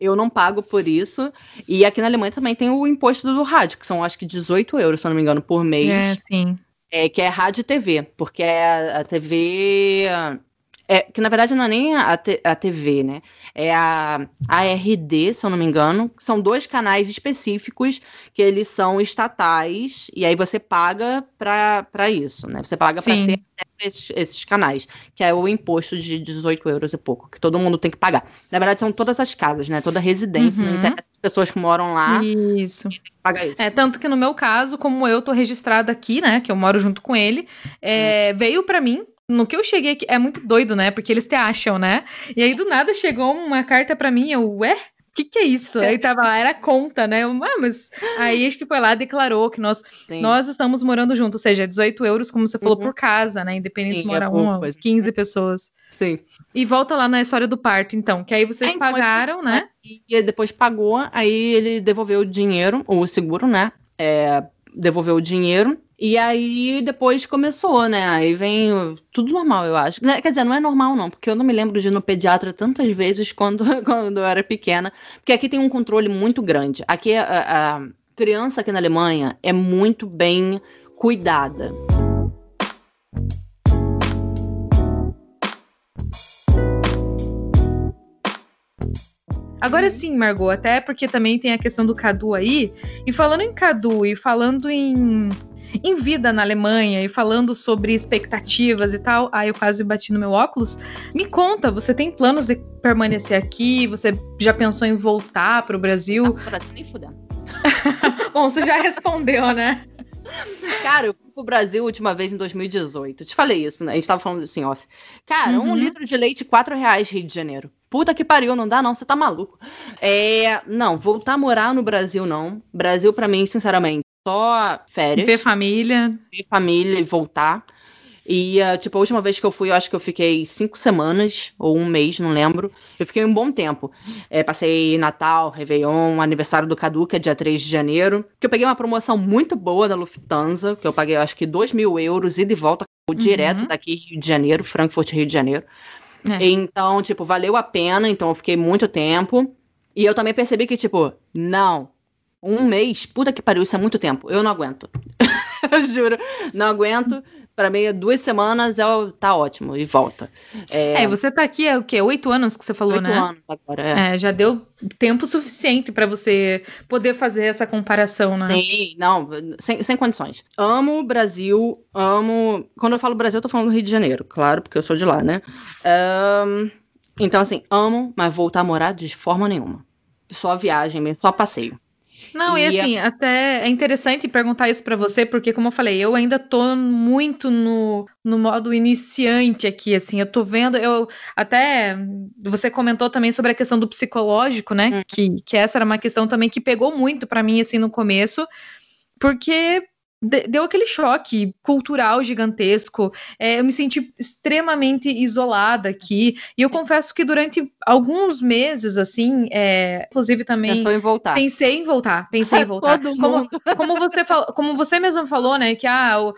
eu não pago por isso. E aqui na Alemanha também tem o imposto do rádio, que são acho que 18 euros, se eu não me engano, por mês. É, sim é, que é rádio e TV, porque é a TV. É, que na verdade não é nem a, a TV, né? É a ARD, se eu não me engano, que são dois canais específicos que eles são estatais, e aí você paga para isso, né? Você paga para ter esses, esses, canais, que é o imposto de 18 euros e pouco, que todo mundo tem que pagar. Na verdade, são todas as casas, né? Toda residência, uhum. internet, pessoas que moram lá. Isso. isso. É, tanto que no meu caso, como eu tô registrada aqui, né? Que eu moro junto com ele, é, uhum. veio para mim no que eu cheguei aqui, é muito doido, né? Porque eles te acham, né? E aí do nada chegou uma carta para mim, eu, ué? O que, que é isso? Aí tava lá, era conta, né? Eu, ah, mas aí a gente foi lá declarou que nós, nós estamos morando juntos, ou seja, 18 euros, como você falou, uhum. por casa, né? Independente Sim, se mora é uma, 15 pessoas. Sim. E volta lá na história do parto, então, que aí vocês é, então, pagaram, né? E depois pagou, aí ele devolveu o dinheiro, ou o seguro, né? É, devolveu o dinheiro e aí depois começou, né? Aí vem tudo normal, eu acho. Quer dizer, não é normal, não, porque eu não me lembro de ir no pediatra tantas vezes quando, quando eu era pequena. Porque aqui tem um controle muito grande. Aqui a, a criança aqui na Alemanha é muito bem cuidada. Agora sim, Margot, até porque também tem a questão do Cadu aí. E falando em Cadu e falando em em vida na Alemanha e falando sobre expectativas e tal. Aí eu quase bati no meu óculos. Me conta, você tem planos de permanecer aqui? Você já pensou em voltar para o Brasil? Não, nem fudendo. Bom, você já respondeu, né? Cara, eu fui pro Brasil a última vez em 2018. Eu te falei isso, né? A gente tava falando assim, off. Cara, uhum. um litro de leite, 4 reais, Rio de Janeiro. Puta que pariu, não dá não, você tá maluco. É, não, voltar a morar no Brasil não. Brasil para mim, sinceramente, só férias. Ver família. Ver família e voltar. E, uh, tipo, a última vez que eu fui, eu acho que eu fiquei cinco semanas, ou um mês, não lembro. Eu fiquei um bom tempo. É, passei Natal, Réveillon, aniversário do Cadu, que é dia 3 de janeiro. Que eu peguei uma promoção muito boa da Lufthansa, que eu paguei, acho que 2 mil euros, ida e volta, uhum. direto daqui, Rio de Janeiro, Frankfurt, Rio de Janeiro. É. Então, tipo, valeu a pena, então eu fiquei muito tempo. E eu também percebi que, tipo, não, um mês, puta que pariu, isso é muito tempo. Eu não aguento. eu juro, não aguento para mim, duas semanas é, tá ótimo e volta. É, é você tá aqui é o quê? Oito anos que você falou, Oito né? Oito anos agora, é. é. Já deu tempo suficiente para você poder fazer essa comparação, né? Sim, não, sem, sem condições. Amo o Brasil, amo. Quando eu falo Brasil, eu tô falando do Rio de Janeiro, claro, porque eu sou de lá, né? Um, então, assim, amo, mas voltar a morar de forma nenhuma. Só viagem mesmo, só passeio. Não, e, e assim, a... até é interessante perguntar isso para você, porque, como eu falei, eu ainda tô muito no, no modo iniciante aqui, assim, eu tô vendo, eu até você comentou também sobre a questão do psicológico, né? Hum. Que, que essa era uma questão também que pegou muito para mim, assim, no começo, porque deu aquele choque cultural gigantesco. É, eu me senti extremamente isolada aqui. E eu Sim. confesso que durante alguns meses, assim, é, inclusive também. Pensou em voltar. Pensei em voltar. Pensei em voltar. Todo como, mundo. como, você como você mesmo falou, né? Que ah, o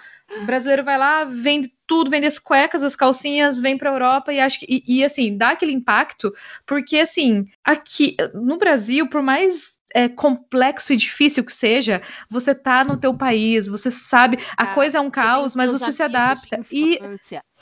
brasileiro vai lá, vende tudo, vende as cuecas, as calcinhas, vem para a Europa e acho que e, e, assim dá aquele impacto porque assim aqui no Brasil, por mais é, complexo e difícil que seja, você tá no teu país, você sabe, a ah, coisa é um caos, mas você se adapta. E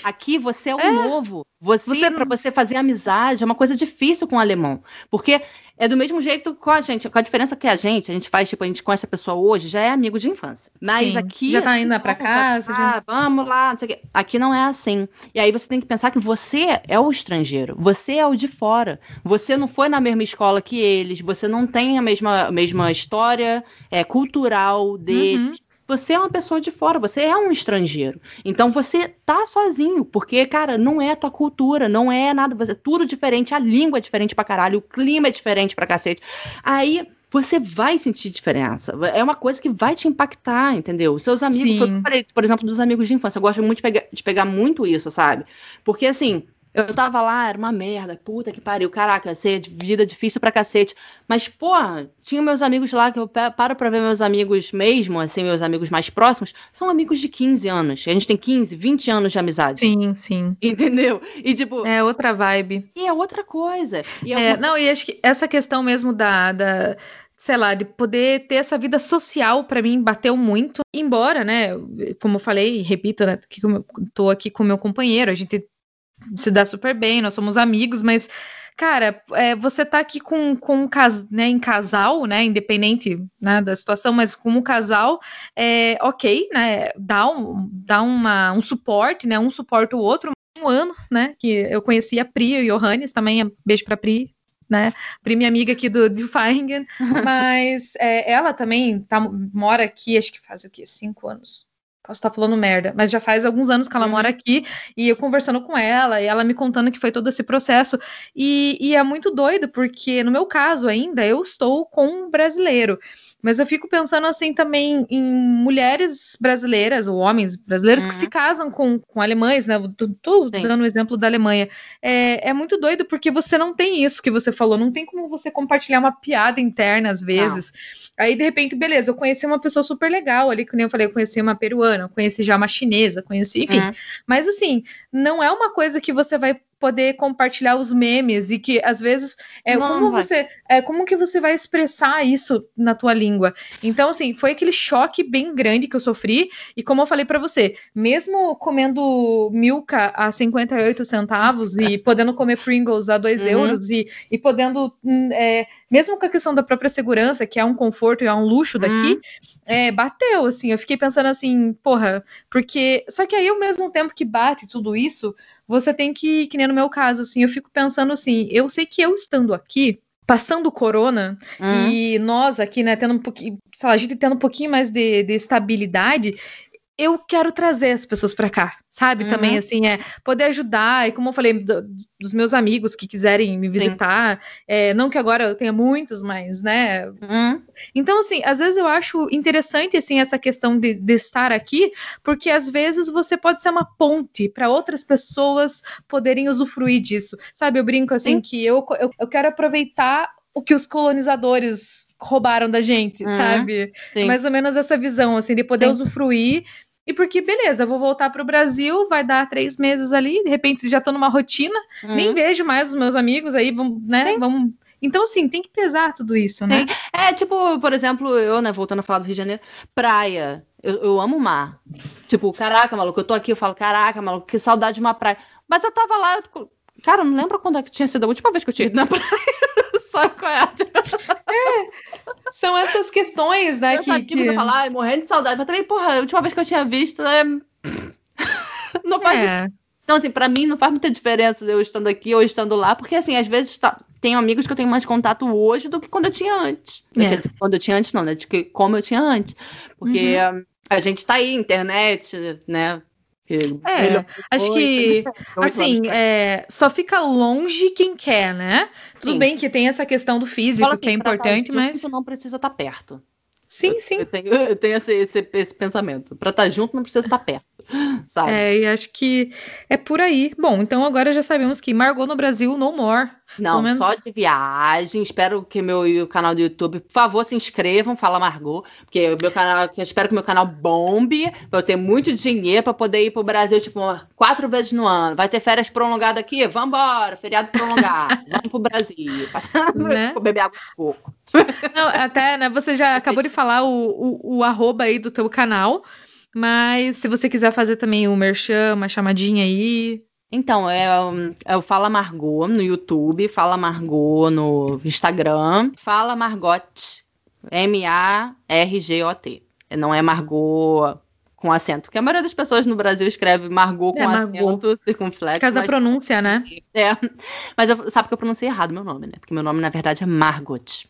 aqui você é o é, novo. Você, você... para você fazer amizade é uma coisa difícil com o alemão, porque é do mesmo jeito com a gente, com a diferença que a gente, a gente faz, tipo, a gente conhece a pessoa hoje, já é amigo de infância. Mas Sim, aqui. Já tá indo para casa. Pra já... Vamos lá, não sei o quê. Aqui não é assim. E aí você tem que pensar que você é o estrangeiro, você é o de fora. Você não foi na mesma escola que eles, você não tem a mesma, mesma história é, cultural deles. Uhum você é uma pessoa de fora, você é um estrangeiro. Então você tá sozinho, porque, cara, não é a tua cultura, não é nada, você é tudo diferente, a língua é diferente pra caralho, o clima é diferente pra cacete. Aí você vai sentir diferença. É uma coisa que vai te impactar, entendeu? Seus amigos, eu falei, por exemplo, dos amigos de infância, eu gosto muito de pegar, de pegar muito isso, sabe? Porque assim, eu tava lá, era uma merda, puta que pariu, caraca, ser vida difícil pra cacete. Mas, porra, tinha meus amigos lá, que eu paro pra ver meus amigos mesmo, assim, meus amigos mais próximos, são amigos de 15 anos. A gente tem 15, 20 anos de amizade. Sim, sim. Entendeu? E, tipo. É outra vibe. E é outra coisa. E é, é Não, e acho que essa questão mesmo da. da sei lá, de poder ter essa vida social, para mim, bateu muito. Embora, né, como eu falei, repito, né, que eu tô aqui com meu companheiro, a gente se dá super bem, nós somos amigos, mas, cara, é, você tá aqui com, com cas, né, em casal, né, independente né, da situação, mas como casal, é, ok, né, dá, um, dá uma, um suporte, né, um suporta o outro, um ano, né, que eu conheci a Pri e o Johannes, também, beijo pra Pri, né? Pri, minha amiga aqui do, do Feiringen, mas é, ela também tá, mora aqui, acho que faz o quê? Cinco anos, Posso estar falando merda, mas já faz alguns anos que ela uhum. mora aqui e eu conversando com ela e ela me contando que foi todo esse processo. E, e é muito doido, porque no meu caso ainda eu estou com um brasileiro. Mas eu fico pensando assim também em mulheres brasileiras, ou homens brasileiros, uhum. que se uhum. casam com, com alemães, né? Tô, dando o um exemplo da Alemanha. É, é muito doido porque você não tem isso que você falou, não tem como você compartilhar uma piada interna às vezes. Não. Aí, de repente, beleza, eu conheci uma pessoa super legal ali, que nem eu falei, eu conheci uma peruana, conheci já uma chinesa, conheci, enfim. Uhum. Mas assim, não é uma coisa que você vai poder compartilhar os memes e que às vezes é não, como vai. você é como que você vai expressar isso na tua língua. Então assim, foi aquele choque bem grande que eu sofri e como eu falei para você, mesmo comendo Milka a 58 centavos e podendo comer Pringles a 2 uhum. euros e, e podendo hum, é, mesmo com a questão da própria segurança, que é um conforto e é um luxo daqui, uhum. é, bateu assim, eu fiquei pensando assim, porra, porque só que aí ao mesmo tempo que bate tudo isso, você tem que, que nem no meu caso, assim, eu fico pensando assim, eu sei que eu estando aqui, passando corona uhum. e nós aqui, né, tendo um pouquinho, sei lá, a gente tendo um pouquinho mais de, de estabilidade, eu quero trazer as pessoas para cá, sabe? Uhum. Também, assim, é poder ajudar, e como eu falei, do, dos meus amigos que quiserem me visitar, é, não que agora eu tenha muitos, mas, né? Uhum. Então, assim, às vezes eu acho interessante, assim, essa questão de, de estar aqui, porque às vezes você pode ser uma ponte para outras pessoas poderem usufruir disso, sabe? Eu brinco, assim, Sim. que eu, eu, eu quero aproveitar o que os colonizadores roubaram da gente, uhum, sabe? Sim. Mais ou menos essa visão, assim, de poder sim. usufruir e porque, beleza, vou voltar para o Brasil, vai dar três meses ali, de repente já estou numa rotina, uhum. nem vejo mais os meus amigos aí, vamos, né? Vamos. Então, assim, tem que pesar tudo isso, né? Sim. É, tipo, por exemplo, eu, né, voltando a falar do Rio de Janeiro, praia. Eu, eu amo o mar. Tipo, caraca, maluco, eu tô aqui, eu falo, caraca, maluco, que saudade de uma praia. Mas eu tava lá, eu, cara, eu não lembro quando é que tinha sido a última vez que eu tinha ido na praia. Só qual é. é. São essas questões, né? Eu que, que... falar, morrendo de saudade. Mas também, porra, a última vez que eu tinha visto é. não faz. É. Então, assim, pra mim não faz muita diferença eu estando aqui ou estando lá, porque, assim, às vezes tá... tenho amigos que eu tenho mais contato hoje do que quando eu tinha antes. É. Dizer, quando eu tinha antes, não, né? De que como eu tinha antes. Porque uhum. a gente tá aí, internet, né? É, acho que, assim, é, só fica longe quem quer, né? Tudo sim. bem que tem essa questão do físico, assim, que é importante, mas... Junto não precisa estar tá perto. Sim, sim. Eu tenho, eu tenho esse, esse, esse pensamento. Para estar tá junto não precisa estar tá perto. Sabe? É, e acho que é por aí. Bom, então agora já sabemos que Margot no Brasil, no more. Não, menos... só de viagem. Espero que meu canal do YouTube, por favor, se inscrevam, fala Margot, porque o meu canal, eu espero que meu canal bombe, pra eu ter muito dinheiro para poder ir pro Brasil, tipo, quatro vezes no ano. Vai ter férias prolongadas aqui? Vambora, feriado prolongado. Vamos pro Brasil. Né? beber água de coco. Não, até, né, você já acabou de falar o, o, o arroba aí do teu canal. Mas se você quiser fazer também o merchan, uma chamadinha aí. Então, é, é o Fala Margot no YouTube, Fala Margot no Instagram, Fala Margot, M-A-R-G-O-T. Não é Margot com acento, porque a maioria das pessoas no Brasil escreve Margot com é, acento circunflexo. Por causa da pronúncia, né? É, mas eu, sabe que eu pronunciei errado meu nome, né? Porque meu nome, na verdade, é Margot.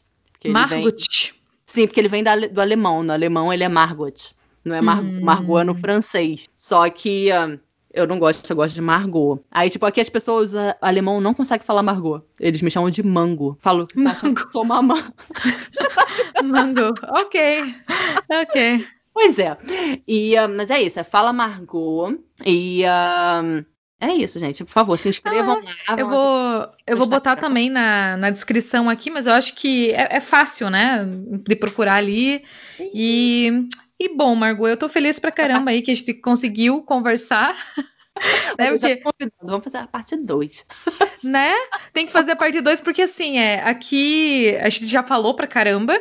Margot? Vem... Sim, porque ele vem da, do alemão. No alemão, ele é Margot. Não é Mar hum. Margot no francês. Só que uh, eu não gosto, eu gosto de Margot. Aí, tipo, aqui as pessoas alemão não conseguem falar Margot. Eles me chamam de Mango. Falo, tá achando que sou mamã. mango. Ok. Ok. Pois é. E, uh, mas é isso, é Fala Margot. E uh, é isso, gente. Por favor, se inscrevam ah, lá. Eu vou, eu vou botar também na, na descrição aqui, mas eu acho que é, é fácil, né? De procurar ali. E e bom, Margot, eu tô feliz pra caramba aí que a gente conseguiu conversar. né? Porque... Vamos fazer a parte 2. né? Tem que fazer a parte 2, porque assim, é, aqui a gente já falou pra caramba.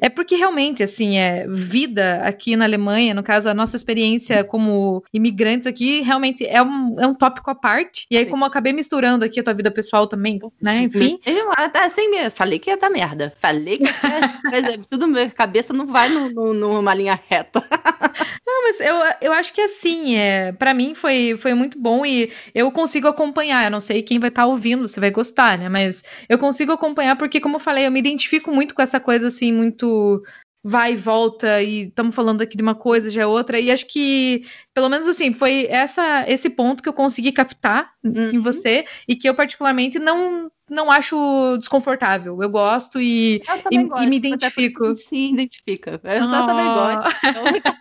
É porque realmente, assim, é vida aqui na Alemanha, no caso, a nossa experiência como imigrantes aqui, realmente é um, é um tópico à parte. E aí, como eu acabei misturando aqui a tua vida pessoal também, né? Enfim. Eu, assim, falei que ia dar merda. Falei que as tudo minha cabeça não vai no, no, numa linha reta. Mas eu, eu acho que assim, é, para mim foi, foi muito bom e eu consigo acompanhar. Eu não sei quem vai estar tá ouvindo, se vai gostar, né? Mas eu consigo acompanhar porque, como eu falei, eu me identifico muito com essa coisa assim, muito vai e volta e estamos falando aqui de uma coisa já é outra e acho que pelo menos assim foi essa esse ponto que eu consegui captar uhum. em você e que eu particularmente não não acho desconfortável eu gosto e, eu e, gosto, e me identifico se identifica eu oh. também gosto então...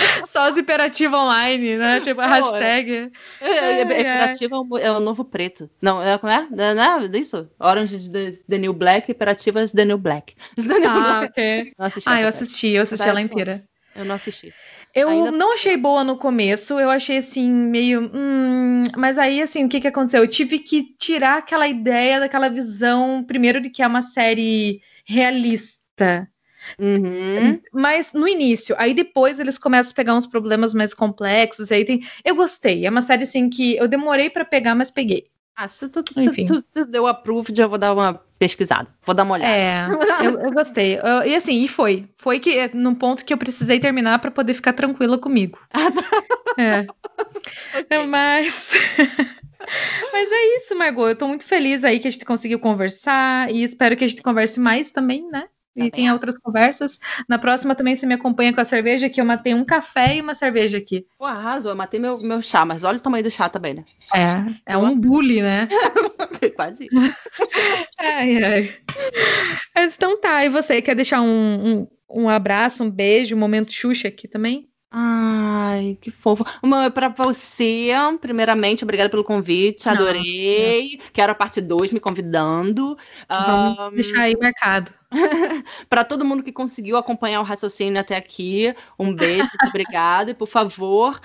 Só os imperativos online, né? Tipo, a hashtag. É, é, é, imperativa é o novo preto. Não, é, como é? Não é isso? Orange de The New Black, imperativas The New Black. Ah, ok. ah, eu assisti, eu assisti ela inteira. Eu não assisti. Eu Ainda... não achei boa no começo, eu achei assim, meio. Hum, mas aí, assim, o que, que aconteceu? Eu tive que tirar aquela ideia, daquela visão, primeiro, de que é uma série realista. Uhum. Mas no início, aí depois eles começam a pegar uns problemas mais complexos. Aí tem. Eu gostei. É uma série assim que eu demorei para pegar, mas peguei. Ah, se tu, se tu, tu deu approve, já vou dar uma pesquisada. Vou dar uma olhada. É, eu, eu gostei. Eu, e assim, e foi. Foi que é, num ponto que eu precisei terminar para poder ficar tranquila comigo. é. Okay. Mas. Mas é isso, Margot. Eu tô muito feliz aí que a gente conseguiu conversar e espero que a gente converse mais também, né? E também tenha outras conversas. Na próxima também você me acompanha com a cerveja, que eu matei um café e uma cerveja aqui. Pô, arrasou. Eu matei meu, meu chá, mas olha o tamanho do chá também, né? É, é um bully, né? Quase. ai, ai. Mas então tá. E você, quer deixar um, um, um abraço, um beijo, um momento Xuxa aqui também? Ai, que fofo. Uma para você, primeiramente, obrigada pelo convite, adorei. Não, Quero a parte 2 me convidando. Vamos um... deixar aí marcado. para todo mundo que conseguiu acompanhar o raciocínio até aqui, um beijo, muito obrigada. E por favor,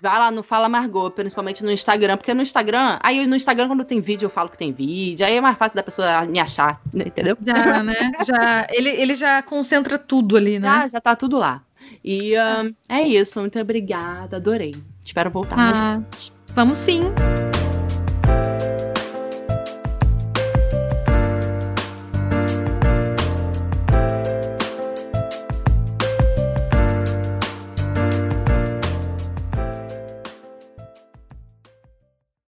vá lá no Fala Margot, principalmente no Instagram, porque no Instagram, aí no Instagram, quando tem vídeo, eu falo que tem vídeo, aí é mais fácil da pessoa me achar, entendeu? Já, né? Já, ele, ele já concentra tudo ali, né? Já, já tá tudo lá. E um, é isso. Muito obrigada. Adorei. Espero voltar ah, mais. Vamos sim.